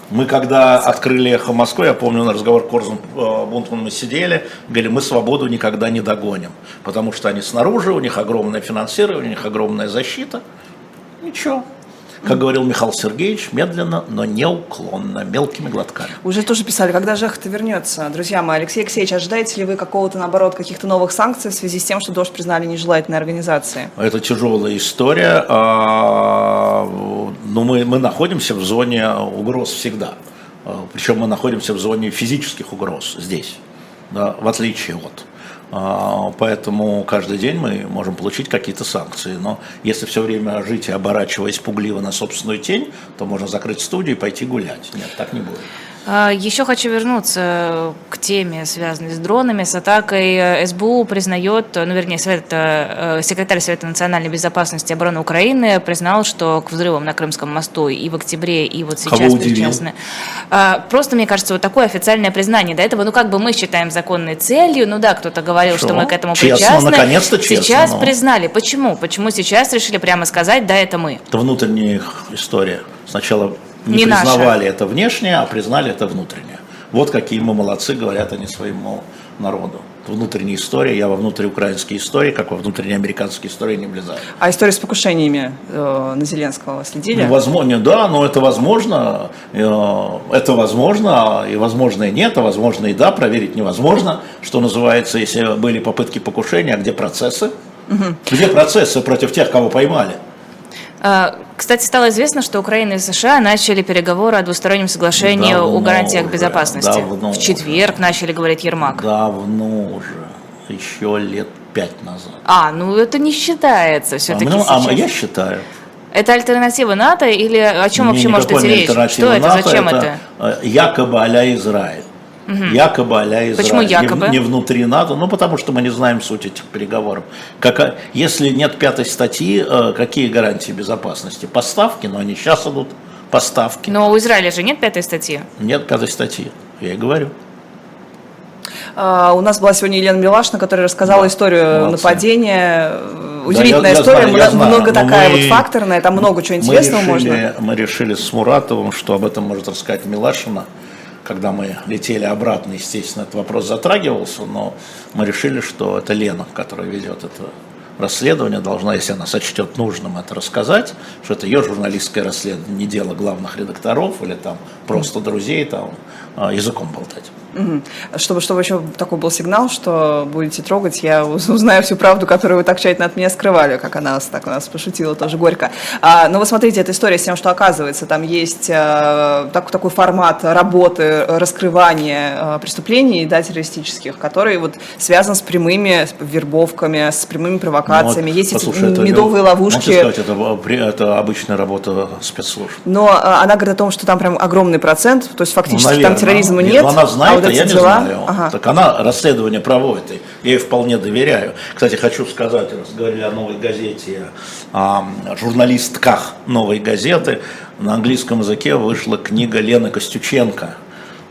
Мы когда открыли «Эхо Москвы», я помню на разговор Корзун э, Бунтман мы сидели, говорили, мы свободу никогда не догоним, потому что они снаружи, у них огромное финансирование, у них огромная защита. Ничего, как говорил Михаил Сергеевич, медленно, но неуклонно, мелкими глотками. Уже тоже писали, когда же это вернется. Друзья мои, Алексей Алексеевич, ожидаете ли вы какого-то, наоборот, каких-то новых санкций в связи с тем, что дождь признали нежелательной организацией? Это тяжелая история. А, но ну, мы, мы находимся в зоне угроз всегда. А, Причем мы находимся в зоне физических угроз здесь, да, в отличие от поэтому каждый день мы можем получить какие-то санкции. Но если все время жить и оборачиваясь пугливо на собственную тень, то можно закрыть студию и пойти гулять. Нет, так не будет. А, Еще хочу вернуться к теме, связанной с дронами, с атакой. СБУ признает, ну, вернее, Совет, э, секретарь Совета национальной безопасности и обороны Украины признал, что к взрывам на Крымском мосту и в октябре, и вот сейчас причастны. А, просто, мне кажется, вот такое официальное признание. До этого, ну, как бы мы считаем законной целью, ну да, кто-то говорил, что, что мы к этому честно, причастны. наконец-то честно. Сейчас но... признали. Почему? Почему сейчас решили прямо сказать, да, это мы? Это внутренняя история. Сначала не, не признавали наша. это внешнее, а признали это внутреннее. Вот какие мы молодцы, говорят они своему народу. Внутренняя история, я во внутриукраинской истории, как во внутренней американской истории не влезаю. А история с покушениями э, на Зеленского следили? Ну, возможно, да, но это возможно, э, это возможно, и возможно и нет, а возможно и да, проверить невозможно, что называется, если были попытки покушения, а где процессы? Угу. Где процессы против тех, кого поймали? А, кстати, стало известно, что Украина и США начали переговоры о двустороннем соглашении давно о гарантиях уже, безопасности. Давно в четверг уже. начали говорить Ермак. Давно уже, еще лет пять назад. А, ну это не считается все-таки а, ну. А я считаю. Это альтернатива НАТО или о чем не, вообще может идти речь? Что НАТО, это, зачем это? это? Якобы а Израиль. Угу. Якобы а Израиль. Почему якобы? Не, не внутри НАТО, ну потому что мы не знаем суть этих переговоров. Как, если нет пятой статьи, э, какие гарантии безопасности? Поставки, но они сейчас идут поставки. Но у Израиля же нет пятой статьи? Нет пятой статьи, я и говорю. Uh, у нас была сегодня Елена Милашна, которая рассказала да, историю молодцы. нападения. Удивительная да, я, история, я знаю, много, много такая мы, вот факторная, там много чего интересного мы решили, можно. Мы решили с Муратовым, что об этом может рассказать Милашина когда мы летели обратно, естественно, этот вопрос затрагивался, но мы решили, что это Лена, которая ведет это расследование, должна, если она сочтет нужным это рассказать, что это ее журналистское расследование, не дело главных редакторов или там просто друзей там а, языком болтать. Угу. Чтобы, чтобы еще такой был сигнал, что будете трогать, я узнаю всю правду, которую вы так тщательно от меня скрывали, как она так у нас пошутила тоже горько. А, но вы смотрите, эта история с тем, что оказывается, там есть а, так, такой формат работы, раскрывания а, преступлений да, террористических, который вот связан с прямыми вербовками, с прямыми провокациями. Ну, вот, есть послушай, эти медовые ловушки. Сказать, это, это обычная работа спецслужб. Но а, она говорит о том, что там прям огромный процент, то есть фактически ну, наверное, там терроризма нет. нет. Она знает, вот я не знаю. Ага. Так она расследование проводит, я ей вполне доверяю. Кстати, хочу сказать, раз говорили о новой газете, о журналистках новой газеты, на английском языке вышла книга Лены Костюченко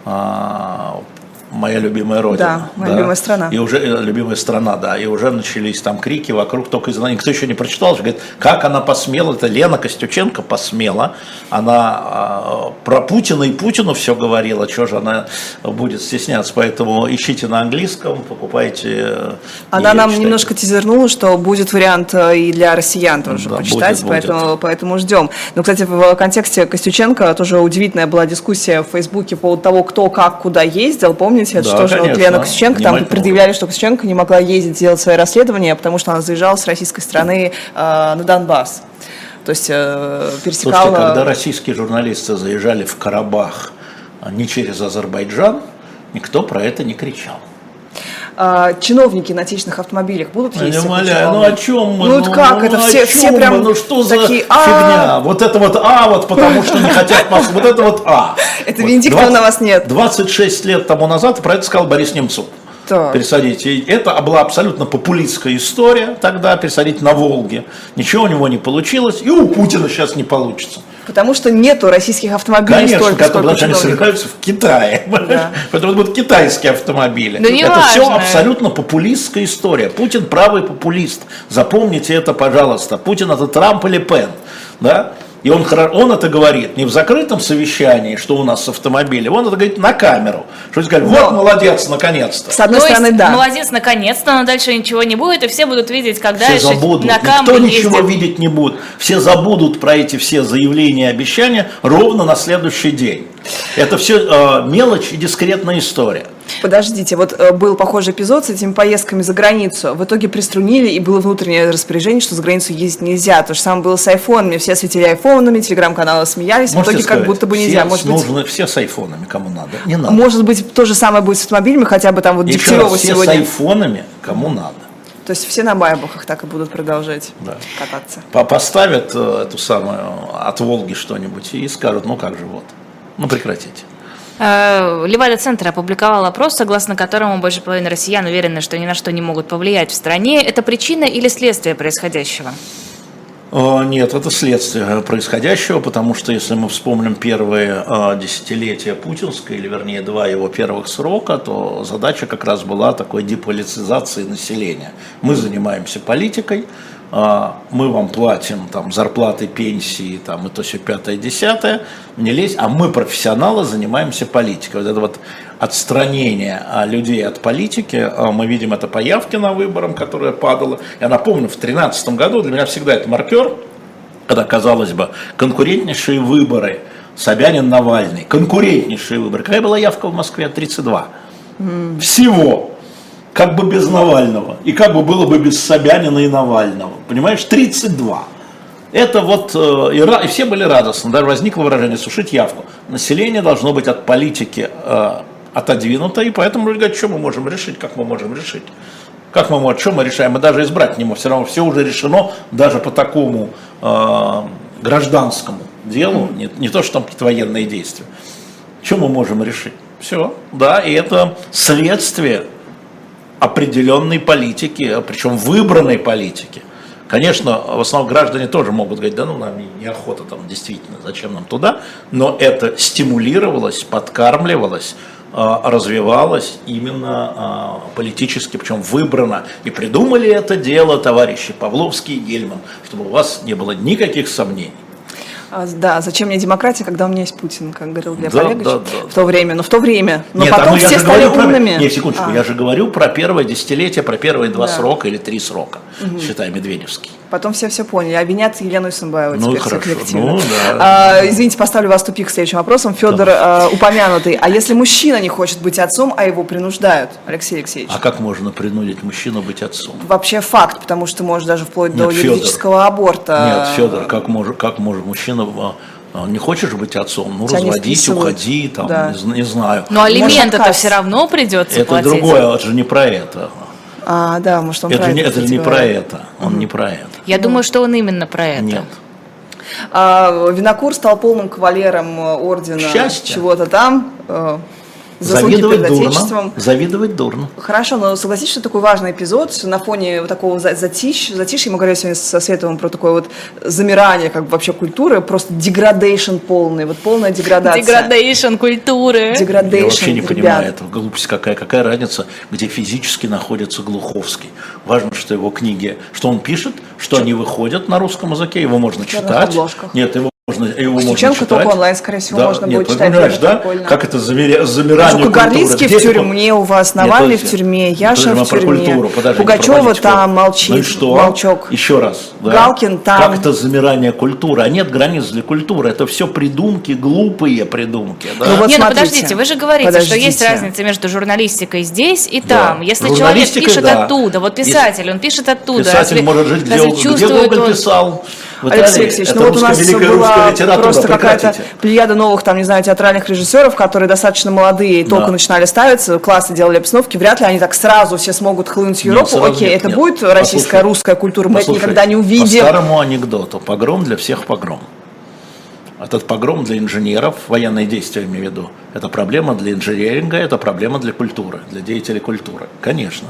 а, моя любимая родина. Да, моя да? любимая страна. И уже э, любимая страна, да. И уже начались там крики вокруг, только из никто еще не прочитал, говорит, как она посмела, это Лена Костюченко посмела, она э, про Путина и Путину все говорила, что же она будет стесняться, поэтому ищите на английском, покупайте. Э, она нам читайте. немножко тизернула, что будет вариант э, и для россиян тоже да, почитать, будет, поэтому, будет. поэтому ждем. Но, кстати, в контексте Костюченко тоже удивительная была дискуссия в Фейсбуке по поводу того, кто как куда ездил, помните, помните, это да, тоже конечно. вот Лена Костюченко, там предъявляли, что Костюченко не могла ездить делать свои расследования, потому что она заезжала с российской стороны э, на Донбасс. То есть э, пересекала... Слушайте, когда российские журналисты заезжали в Карабах а не через Азербайджан, никто про это не кричал а, чиновники на отечественных автомобилях будут ездить? Я умоляю, ну о чем мы? Ну, ну как, ну, это все, все прям мы? Ну что такие, за «А». фигня? Вот это вот А, вот потому что не хотят вот это вот А. *laughs* Это Венедиктова на вас нет. 26 лет тому назад про это сказал Борис Немцов. Так. пересадить. И это была абсолютно популистская история тогда, пересадить на Волге. Ничего у него не получилось, и у Путина сейчас не получится. Потому что нету российских автомобилей Конечно, столько, сколько потому что они собираются в Китае. Да. Поэтому это будут китайские автомобили. Да это важно. все абсолютно популистская история. Путин правый популист. Запомните это, пожалуйста. Путин это Трамп или Пен. Да? И он, он это говорит не в закрытом совещании, что у нас с автомобилем, он это говорит на камеру. Что сказать, вот молодец, наконец-то. С одной ну, стороны, да. Молодец, наконец-то, но дальше ничего не будет, и все будут видеть, когда все забудут. на камеру Никто ездит. ничего видеть не будет. Все забудут про эти все заявления и обещания ровно на следующий день. Это все э, мелочь и дискретная история. Подождите, вот э, был похожий эпизод с этими поездками за границу. В итоге приструнили, и было внутреннее распоряжение, что за границу ездить нельзя. То же самое было с айфонами. Все светили айфонами, телеграм-каналы смеялись. Можете в итоге сказать, как будто бы нельзя. Может нужно, быть, все с айфонами, кому надо. Не надо. Может быть, то же самое будет с автомобилями, хотя бы там вот Дегтярева все сегодня. с айфонами, кому надо. То есть все на байбахах так и будут продолжать да. кататься. Поставят э, эту самую от Волги что-нибудь и скажут, ну как же вот, ну прекратите. Э, Левада-центр опубликовал опрос, согласно которому больше половины россиян уверены, что ни на что не могут повлиять в стране. Это причина или следствие происходящего? Э, нет, это следствие происходящего, потому что если мы вспомним первые э, десятилетия путинской, или вернее два его первых срока, то задача как раз была такой деполитизации населения. Мы занимаемся политикой, мы вам платим там зарплаты, пенсии, там и то все пятое, десятое, не лезь, а мы профессионалы занимаемся политикой. Вот это вот отстранение а, людей от политики, а, мы видим это по Явкина выборам, которая падала. Я напомню, в 2013 году для меня всегда это маркер, когда, казалось бы, конкурентнейшие выборы, Собянин-Навальный, конкурентнейшие выборы. Какая была явка в Москве? 32. Mm. Всего как бы без Навального, и как бы было бы без Собянина и Навального. Понимаешь, 32. Это вот, э, и, все были радостны, даже возникло выражение «сушить явку». Население должно быть от политики э, отодвинуто, и поэтому люди говорят, что мы можем решить, как мы можем решить. Как мы можем, что мы решаем, мы даже избрать не можем, все равно все уже решено, даже по такому э, гражданскому делу, не, не то, что там какие-то военные действия. Что мы можем решить? Все, да, и это следствие определенной политики, причем выбранной политики. Конечно, в основном граждане тоже могут говорить, да ну нам неохота там действительно, зачем нам туда, но это стимулировалось, подкармливалось, а, развивалось именно а, политически, причем выбрано. И придумали это дело товарищи Павловский и Гельман, чтобы у вас не было никаких сомнений. А, да, зачем мне демократия, когда у меня есть Путин, как говорил Глеб да, Олегович да, да. в то время. Но в то время. Но Нет, потом а ну, все стали умными. Про... Нет, секундочку, а. я же говорю про первое десятилетие, про первые два да. срока или три срока, угу. считай, Медведевский. Потом все все поняли. Обвинят Елену Исенбаеву ну, теперь хорошо. коллективно. Ну, да. а, извините, поставлю вас в тупик следующим вопросом. Федор а, упомянутый. А если мужчина не хочет быть отцом, а его принуждают, Алексей Алексеевич? А как можно принудить мужчину быть отцом? Вообще факт, потому что может даже вплоть Нет, до Федор. юридического аборта. Нет, Федор, как может, как может мужчина а, не хочешь быть отцом, ну Тебя разводись, уходи, там, да. не, не знаю. Но алименты-то все равно придется это платить. Это другое, это же не про это. А, да, может, он это про не, это. не про это, он угу. не про это. Я ну. думаю, что он именно про это. Нет. А, Винокур стал полным кавалером ордена чего-то там. Э, Завидовать дурно. Завидовать дурно. Хорошо, но согласитесь, что такой важный эпизод на фоне вот такого затищ, затишья, мы говорили сегодня со Световым про такое вот замирание как бы вообще культуры, просто degradation полный, вот полная деградация. Degradation культуры. Degradation, Я вообще не ребят. понимаю этого, глупость какая, какая разница, где физически находится Глуховский. Важно, что его книги, что он пишет, что они выходят на русском языке, его можно читать. Нет, его можно, его можно читать. только онлайн, скорее всего, да, можно нет, будет читать. Понимаешь, да? Прикольно. Как это замеря... замирание ну, Горлицкий в тюрьме у вас, Навальный нет, в тюрьме, Яша в тюрьме, культуру, подожди, Пугачева там молчит, ну и что? молчок. Еще раз. Да? Галкин там. Как это замирание культуры? А нет границ для культуры. Это все придумки, глупые придумки. Да? Ну, вот нет, ну подождите, вы же говорите, подождите. что есть разница между журналистикой здесь и там. Да. Если человек пишет да. оттуда, вот писатель, он пишет оттуда. Писатель может жить где, где Гоголь писал. Алексей Алексеевич, ну вот у нас была просто какая-то плеяда новых, там, не знаю, театральных режиссеров, которые достаточно молодые, только да. начинали ставиться, классы делали обстановки, вряд ли они так сразу все смогут хлынуть в Европу. Нет, Окей, нет, это нет. будет российская, Послушай, русская культура, мы это никогда не увидим. По старому анекдоту, погром для всех погром. Этот погром для инженеров, военные действия имею в виду, это проблема для инженеринга, это проблема для культуры, для деятелей культуры. Конечно.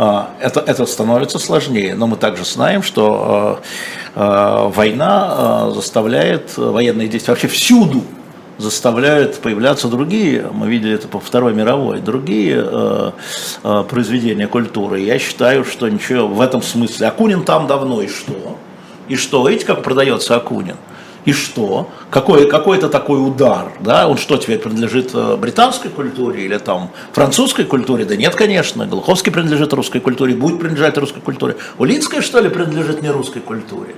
А, это, это становится сложнее, но мы также знаем, что э, э, война заставляет, военные действия вообще всюду заставляют появляться другие, мы видели это по Второй мировой, другие произведения культуры. Я считаю, что ничего в этом смысле. Акунин там давно, и что? И что? Видите, как продается Акунин? И что? Какой, какой-то такой удар, да? Он что теперь принадлежит э, британской культуре или там французской культуре? Да нет, конечно. Глуховский принадлежит русской культуре, будет принадлежать русской культуре. Улицкая, что ли, принадлежит не русской культуре?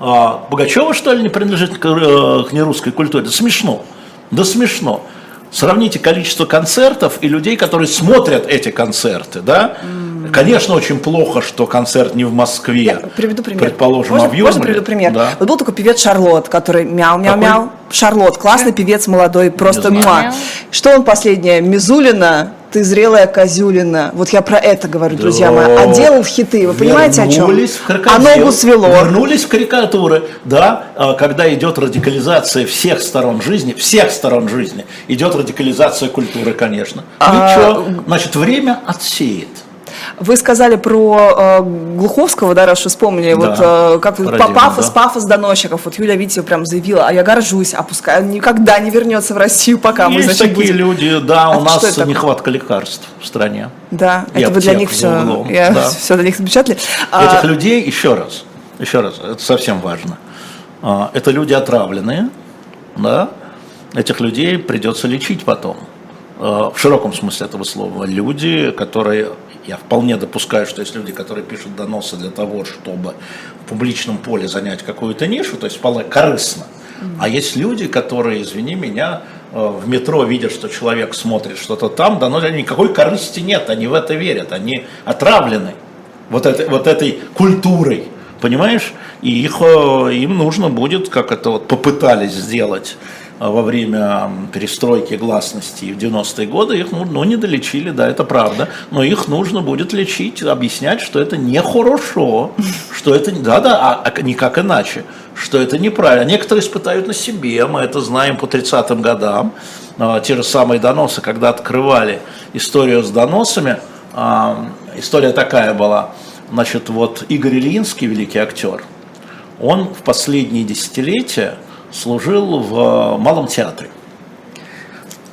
А Богачева, что ли, не принадлежит к, э, к нерусской культуре? Да смешно. Да смешно. Сравните количество концертов и людей, которые смотрят эти концерты, да? Mm Конечно, очень плохо, что концерт не в Москве. Я приведу пример. Предположим, можно, в Можно приведу пример? Да. Вот был такой певец Шарлот, который мяу-мяу-мяу. Шарлот, классный певец, молодой, просто муа. Что он последнее? Мизулина, ты зрелая козюлина. Вот я про это говорю, да. друзья мои. А делал хиты, вы понимаете о чем? В а ногу свело. Вернулись в карикатуры, да, а, когда идет радикализация всех сторон жизни, всех сторон жизни, идет радикализация культуры, конечно. А... Ничего, значит, время отсеет. Вы сказали про э, Глуховского, да, раз вспомнили, да, вот э, как Родина, пафос, да. пафос доносчиков. Вот Юлия Витя прям заявила, а я горжусь, а пускай он никогда не вернется в Россию, пока Есть мы, значит, такие будем... люди, да, а у нас нехватка лекарств в стране. Да, И это вы для них все, я да. *laughs* все для них запечатали. Этих а... людей, еще раз, еще раз, это совсем важно. А, это люди отравленные, да, этих людей придется лечить потом в широком смысле этого слова, люди, которые я вполне допускаю, что есть люди, которые пишут доносы для того, чтобы в публичном поле занять какую-то нишу, то есть вполне корыстно. А есть люди, которые, извини меня, э, в метро видят, что человек смотрит что-то там, да, но никакой корысти нет, они в это верят, они отравлены вот этой, вот этой культурой, понимаешь? И их, э, им нужно будет, как это вот попытались сделать во время перестройки гласности в 90-е годы, их ну, не долечили, да, это правда, но их нужно будет лечить, объяснять, что это нехорошо, что это, да-да, а, а никак иначе, что это неправильно. Некоторые испытают на себе, мы это знаем по 30-м годам, а, те же самые доносы, когда открывали историю с доносами, а, история такая была, значит, вот Игорь Ильинский, великий актер, он в последние десятилетия служил в Малом театре.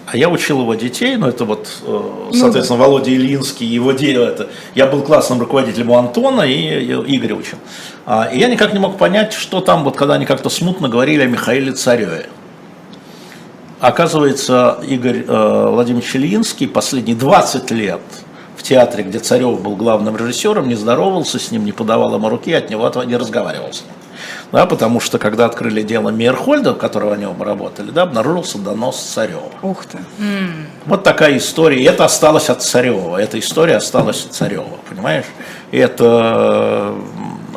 А я учил его детей, ну это вот, э, ну соответственно, ну, да. Володя Ильинский, его дело это. Я был классным руководителем у Антона и Игорь учил. А, и я никак не мог понять, что там, вот когда они как-то смутно говорили о Михаиле Цареве. Оказывается, Игорь э, Владимирович Ильинский последние 20 лет в театре, где Царев был главным режиссером, не здоровался с ним, не подавал ему руки, от него не разговаривал с ним да, потому что когда открыли дело Мейерхольда, которого они оба работали, да, обнаружился донос Царева. Ух ты. Mm. Вот такая история. И это осталось от Царева. Эта история осталась от Царева, понимаешь? И это,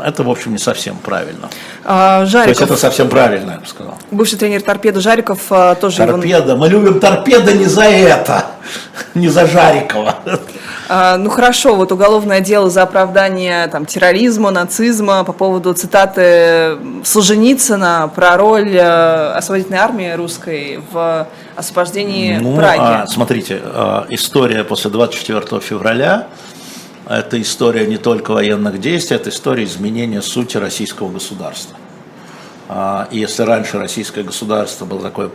это, в общем, не совсем правильно. А, Жариков. То есть это совсем правильно, я бы сказал. Бывший тренер торпеды Жариков а, тоже... Торпеда. Его... Мы любим торпеда не за это, *laughs* не за Жарикова. А, ну хорошо, вот уголовное дело за оправдание там, терроризма, нацизма по поводу цитаты Солженицына про роль э, освободительной армии русской в освобождении ну, Праги. А, смотрите, а, история после 24 февраля это история не только военных действий, это история изменения сути российского государства. А, и если раньше российское государство было такое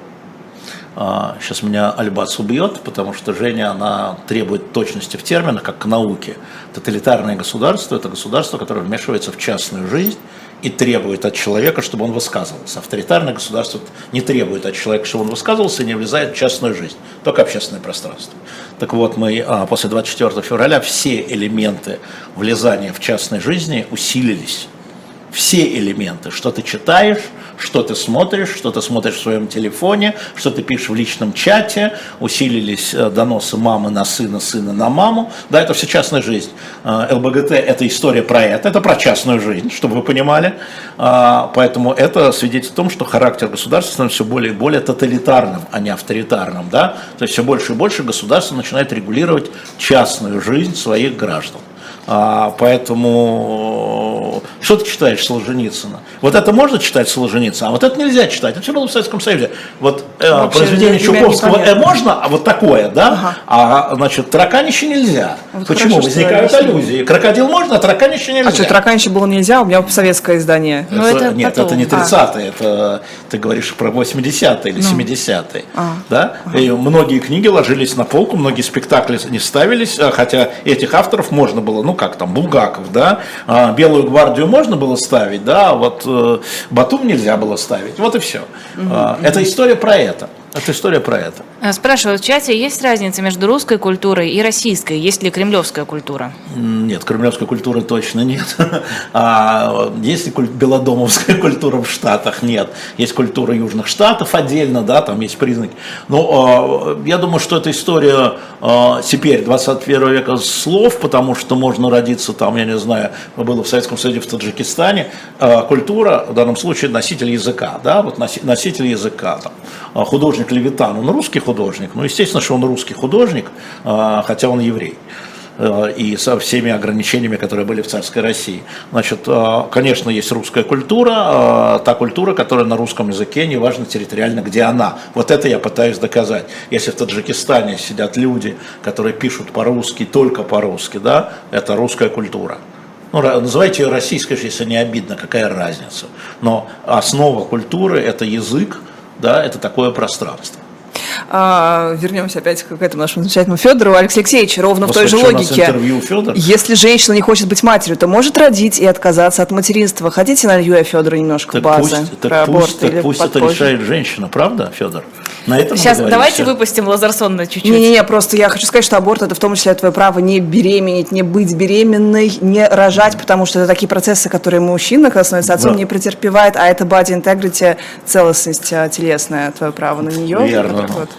Сейчас а, меня Альбац убьет, потому что Женя, она требует точности в терминах, как к науке. Тоталитарное государство – это государство, которое вмешивается в частную жизнь и требует от человека, чтобы он высказывался. Авторитарное государство не требует от человека, чтобы он высказывался и не влезает в частную жизнь, только общественное пространство. Так вот, мы а, после 24 февраля все элементы влезания в частной жизни усилились. Все элементы, что ты читаешь, что ты смотришь, что ты смотришь в своем телефоне, что ты пишешь в личном чате, усилились э, доносы мамы на сына, сына на маму. Да, это все частная жизнь. Э, ЛБГТ – это история про это, это про частную жизнь, чтобы вы понимали. А, поэтому это свидетельствует о том, что характер государства становится все более и более тоталитарным, а не авторитарным. Да? То есть все больше и больше государство начинает регулировать частную жизнь своих граждан. А, поэтому что ты читаешь Солженицына? Вот это можно читать Солженицына, а вот это нельзя читать. Это все было в Советском Союзе. Вот э, произведение Чуковского э, можно, а вот такое, да? Ага. А значит, тараканище нельзя. Вот Почему? Хорошо, Возникают аллюзии. Крокодил можно, а тараканище нельзя. А что, тараканище было нельзя? У меня советское издание. Это, это нет, потом. это не 30-е, а. это ты говоришь про 80-е или ну. 70-е. А. Да? Ага. И многие книги ложились на полку, многие спектакли не ставились, а, хотя этих авторов можно было, ну, ну как там, Булгаков, да, а, Белую гвардию можно было ставить, да, а вот э, Батум нельзя было ставить, вот и все. Угу, это история про это. Это история про это. А, спрашивают в чате, есть разница между русской культурой и российской? Есть ли кремлевская культура? Нет, кремлевской культуры точно нет. *laughs* А есть ли белодомовская *laughs* культура в Штатах? Нет. Есть культура Южных Штатов отдельно, да, там есть признаки. Но я думаю, что это история теперь 21 века слов, потому что можно родиться там, я не знаю, было в Советском Союзе, в Таджикистане. Культура, в данном случае, носитель языка, да, вот носитель языка, там, художник Левитан, он русский художник, ну, естественно, что он русский художник, а, хотя он еврей э, и со всеми ограничениями, которые были в царской России. Значит, а, конечно, есть русская культура, а, та культура, которая на русском языке, неважно территориально, где она. Вот это я пытаюсь доказать. Если в Таджикистане сидят люди, которые пишут по-русски, только по-русски, да, это русская культура. Ну, называйте ее российской, если не обидно, какая разница. Но основа культуры – это язык, да, это такое пространство. А, вернемся опять к этому нашему замечательному Федору. Алексей Алексеевич, ровно Господи, в той же логике. интервью Федор? Если женщина не хочет быть матерью, то может родить и отказаться от материнства. Хотите налью я Федору немножко так базы пусть, про так аборт пусть, или так пусть это решает женщина, правда, Федор? На этом Сейчас давайте выпустим Лазарсон чуть-чуть. Не-не-не, просто я хочу сказать, что аборт это в том числе твое право не беременеть, не быть беременной, не рожать, потому что это такие процессы, которые мужчина, когда становится отцом, да. не претерпевает, а это body integrity, целостность а, телесная, твое право на нее. Верно. Вот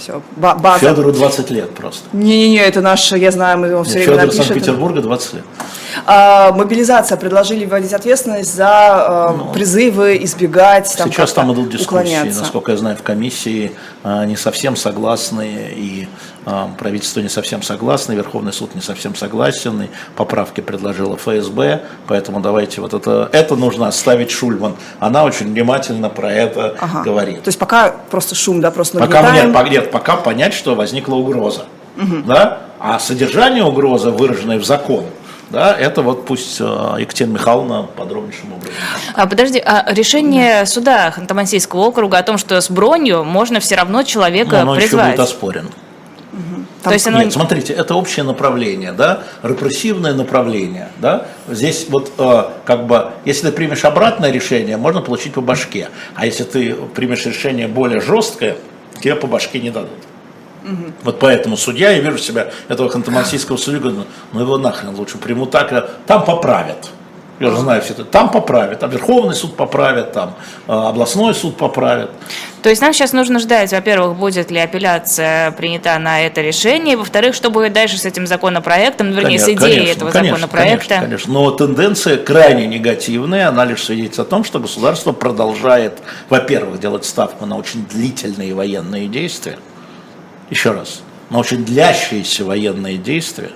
все, база. Федору 20 лет просто. Не-не-не, это наш, я знаю, мы его все Нет, время Федор Санкт-Петербурга 20 лет. А, мобилизация. Предложили вводить ответственность за а, ну, призывы избегать там, Сейчас там идут дискуссии, насколько я знаю, в комиссии а, не совсем согласны и правительство не совсем согласно, Верховный суд не совсем согласен, и поправки предложила ФСБ, поэтому давайте вот это, это нужно оставить Шульман. Она очень внимательно про это ага. говорит. То есть пока просто шум, да, просто пока, нет, нет, пока понять, что возникла угроза, угу. да, а содержание угрозы, выраженное в закон, да, это вот пусть э, Екатерина Михайловна подробнейшим образом. А подожди, а решение суда Ханты-Мансийского округа о том, что с бронью можно все равно человека Но оно призвать? еще будет оспорено. Там, То есть оно... Нет, смотрите, это общее направление, да, репрессивное направление, да. Здесь вот э, как бы, если ты примешь обратное решение, можно получить по башке, а если ты примешь решение более жесткое, тебе по башке не дадут. Угу. Вот поэтому судья, я вижу себя, этого ханты-мансийского судью, говорю, ну его нахрен лучше приму так, там поправят. Я же знаю все это. Там поправят, а Верховный суд поправит, там э, областной суд поправит. То есть нам сейчас нужно ждать, во-первых, будет ли апелляция принята на это решение, во-вторых, что будет дальше с этим законопроектом, ну, вернее, конечно, с идеей конечно, этого конечно, законопроекта. Конечно, конечно, но тенденция крайне негативная, она лишь свидетельствует о том, что государство продолжает, во-первых, делать ставку на очень длительные военные действия, еще раз, на очень длящиеся военные действия,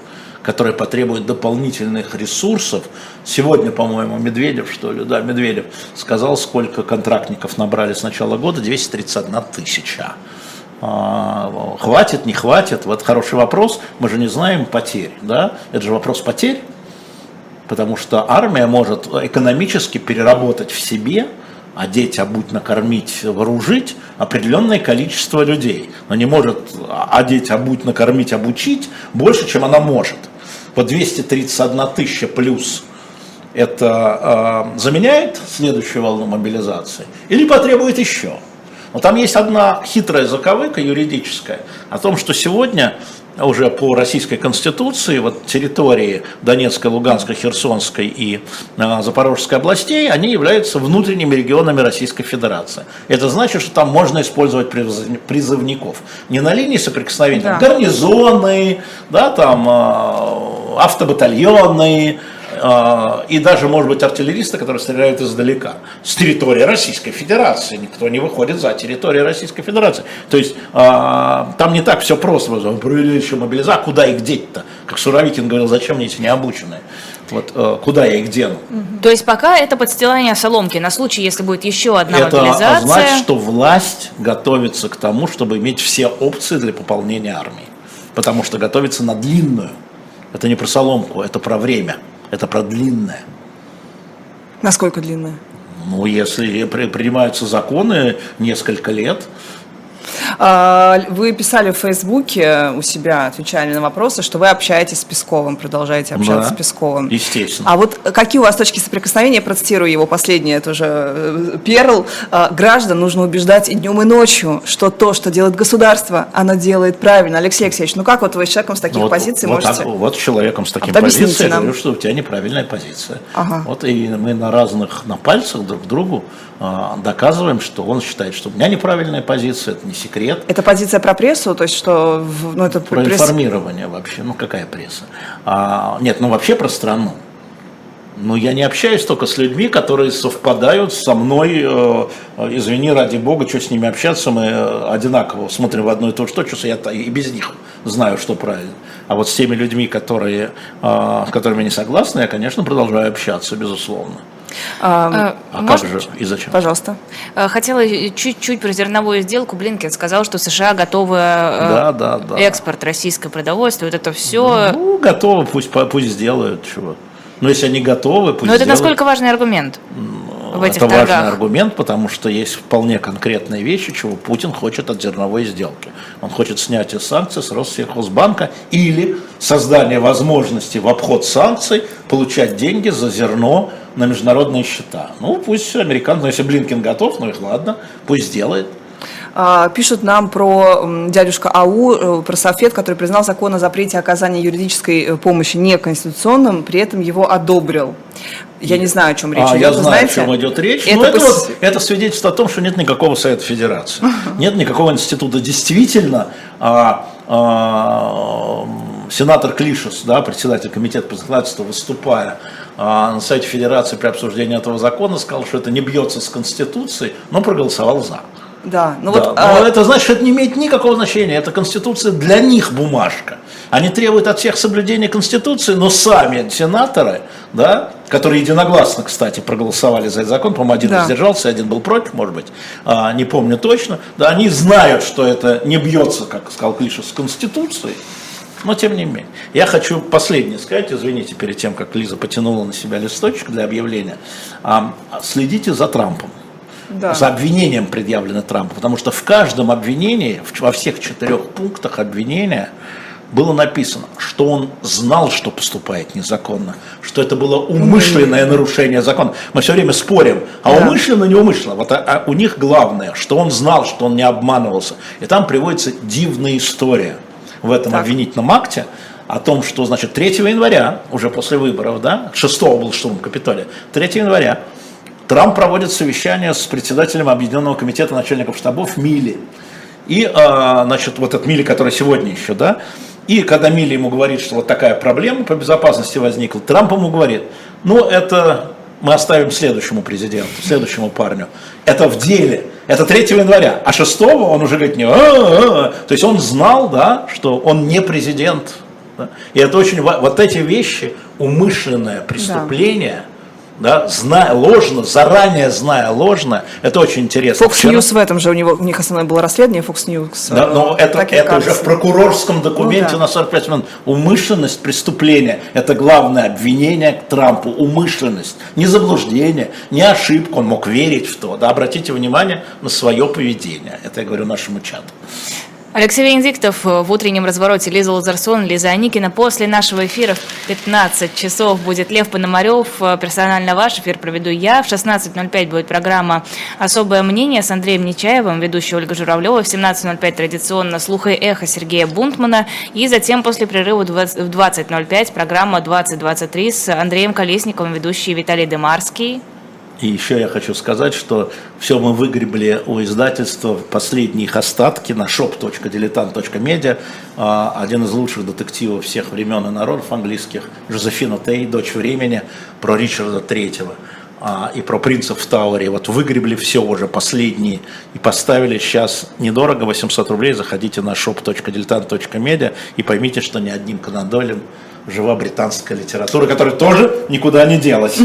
которые потребуют дополнительных ресурсов. Сегодня, по-моему, Медведев, что ли, да, Медведев сказал, сколько контрактников набрали с начала года, 231 тысяча. А, хватит, не хватит, вот хороший вопрос, мы же не знаем потерь, да, это же вопрос потерь, потому что армия может экономически переработать в себе, одеть, обуть, накормить, вооружить определенное количество людей, но не может одеть, обуть, накормить, обучить больше, чем она может. Вот 231 тысяча плюс это э, заменяет следующую волну мобилизации или потребует еще? Но там есть одна хитрая заковыка юридическая о том, что сегодня уже по российской конституции вот территории Донецкой, Луганской, Херсонской и э, Запорожской областей, они являются внутренними регионами Российской Федерации. Это значит, что там можно использовать призывников. Не на линии соприкосновения, да. гарнизоны, да, там э, автобатальоны, а, и даже, может быть, артиллеристы, которые стреляют издалека, с территории Российской Федерации. Никто не выходит за территорию Российской Федерации. То есть а, там не так все просто. Провели еще мобилизацию, а куда их деть-то? Как Суровикин говорил, зачем мне эти необученные? Вот э, куда я их дену? То есть пока это подстилание соломки на случай, если будет еще одна это мобилизация. Это значит, что власть готовится к тому, чтобы иметь все опции для пополнения армии. Потому что готовится на длинную. Это не про соломку, это про время. Это про длинное. Насколько длинное? Ну, если принимаются законы несколько лет, вы писали в Фейсбуке у себя, отвечали на вопросы, что вы общаетесь с Песковым, продолжаете общаться да, с Песковым. Естественно. А вот какие у вас точки соприкосновения? Я процитирую его последнее тоже э, перл. А, Граждан нужно убеждать и днем, и ночью, что то, что делает государство, оно делает правильно. Алексей Алексеевич, ну как вот вы с человеком с таких вот, позиций вот, можете... Вот человеком с таким вот позицией я говорю, что у тебя неправильная позиция. Ага. Вот и мы на разных, на пальцах друг другу а, доказываем, что он считает, что у меня неправильная позиция, это не секрет. Это позиция про прессу, то есть что... Ну, это про пресс... информирование вообще, ну какая пресса? А, нет, ну вообще про страну. Но я не общаюсь только с людьми, которые совпадают со мной, э, извини, ради бога, что с ними общаться, мы э, одинаково смотрим в одну и ту же точку, я и без них знаю, что правильно. А вот с теми людьми, которые, э, с которыми не согласны, я, конечно, продолжаю общаться, безусловно. А, а может, как же и зачем? Пожалуйста. Э, хотела чуть-чуть про зерновую сделку. Блинкин сказал, что США готовы э, да, да, да. экспорт российского продовольствия, вот это все. Ну, готовы, пусть, пусть сделают, чего. Но если они готовы, пусть Но это сделают. насколько важный аргумент? В этих Это торгах. важный аргумент, потому что есть вполне конкретные вещи, чего Путин хочет от зерновой сделки. Он хочет снятие санкций с Россельхозбанка или создание возможности в обход санкций получать деньги за зерно на международные счета. Ну, пусть американцы, ну, если Блинкин готов, ну их ладно, пусть сделает. А, пишут нам про дядюшка АУ, э, про Софет, который признал закон о запрете оказания юридической э, помощи неконституционным, при этом его одобрил. Я не знаю, о чем речь а, идет. Я знаю, знаете? о чем идет речь. Это, это, вот, это свидетельство о том, что нет никакого Совета Федерации. Нет никакого института. Действительно, а, а, сенатор Клишес, да, председатель комитета по законодательству, выступая а, на сайте Федерации при обсуждении этого закона, сказал, что это не бьется с Конституцией, но проголосовал за. Да, ну да, вот, но а... это значит, что это не имеет никакого значения. Это Конституция для них бумажка. Они требуют от всех соблюдения Конституции, но сами сенаторы, да, которые единогласно, кстати, проголосовали за этот закон, по-моему, один да. воздержался, один был против, может быть, а, не помню точно, да, они знают, что это не бьется, как сказал Клиша, с Конституцией, но тем не менее. Я хочу последнее сказать, извините, перед тем, как Лиза потянула на себя листочек для объявления. А, следите за Трампом да. за обвинением предъявлено Трампу, потому что в каждом обвинении, во всех четырех пунктах обвинения было написано, что он знал, что поступает незаконно, что это было умышленное нарушение закона. Мы все время спорим, а да. умышленно, не умышленно. Вот а, а у них главное, что он знал, что он не обманывался. И там приводится дивная история в этом так. обвинительном акте о том, что, значит, 3 января, уже после выборов, да, 6 был штурм Капитолия, 3 января Трамп проводит совещание с председателем Объединенного комитета начальников штабов Милли. И, а, значит, вот этот Милли, который сегодня еще, да, и когда Милли ему говорит, что вот такая проблема по безопасности возникла, Трамп ему говорит, ну, это мы оставим следующему президенту, следующему парню. Это в деле. Это 3 января. А 6 он уже говорит, не, а-а-а. то есть он знал, да, что он не президент. И это очень, вот эти вещи, умышленное преступление, да зная ложно, заранее зная ложно, это очень интересно. Fox Вчера... News в этом же, у, него, у них основное было расследование Fox News. Да, но это, это уже в прокурорском документе ну, да. на 45 минут. Умышленность преступления – это главное обвинение к Трампу. Умышленность, не заблуждение, не ошибка, он мог верить в то. Да, обратите внимание на свое поведение. Это я говорю нашему чату. Алексей Венедиктов в утреннем развороте Лиза Лазарсон, Лиза Аникина. После нашего эфира в 15 часов будет Лев Пономарев. Персонально ваш эфир проведу я. В 16.05 будет программа «Особое мнение» с Андреем Нечаевым, ведущая Ольга Журавлева. В 17.05 традиционно «Слух и эхо» Сергея Бунтмана. И затем после прерыва в 20.05 программа «2023» с Андреем Колесниковым, ведущий Виталий Демарский. И еще я хочу сказать, что все мы выгребли у издательства последние их остатки на shop.diletant.media. А, один из лучших детективов всех времен и народов английских, Жозефина Тей, «Дочь времени», про Ричарда Третьего а, и про принцев в Тауэре. Вот выгребли все уже последние и поставили сейчас недорого, 800 рублей. Заходите на shop.diletant.media и поймите, что ни одним Конан жива британская литература, которая тоже никуда не делась.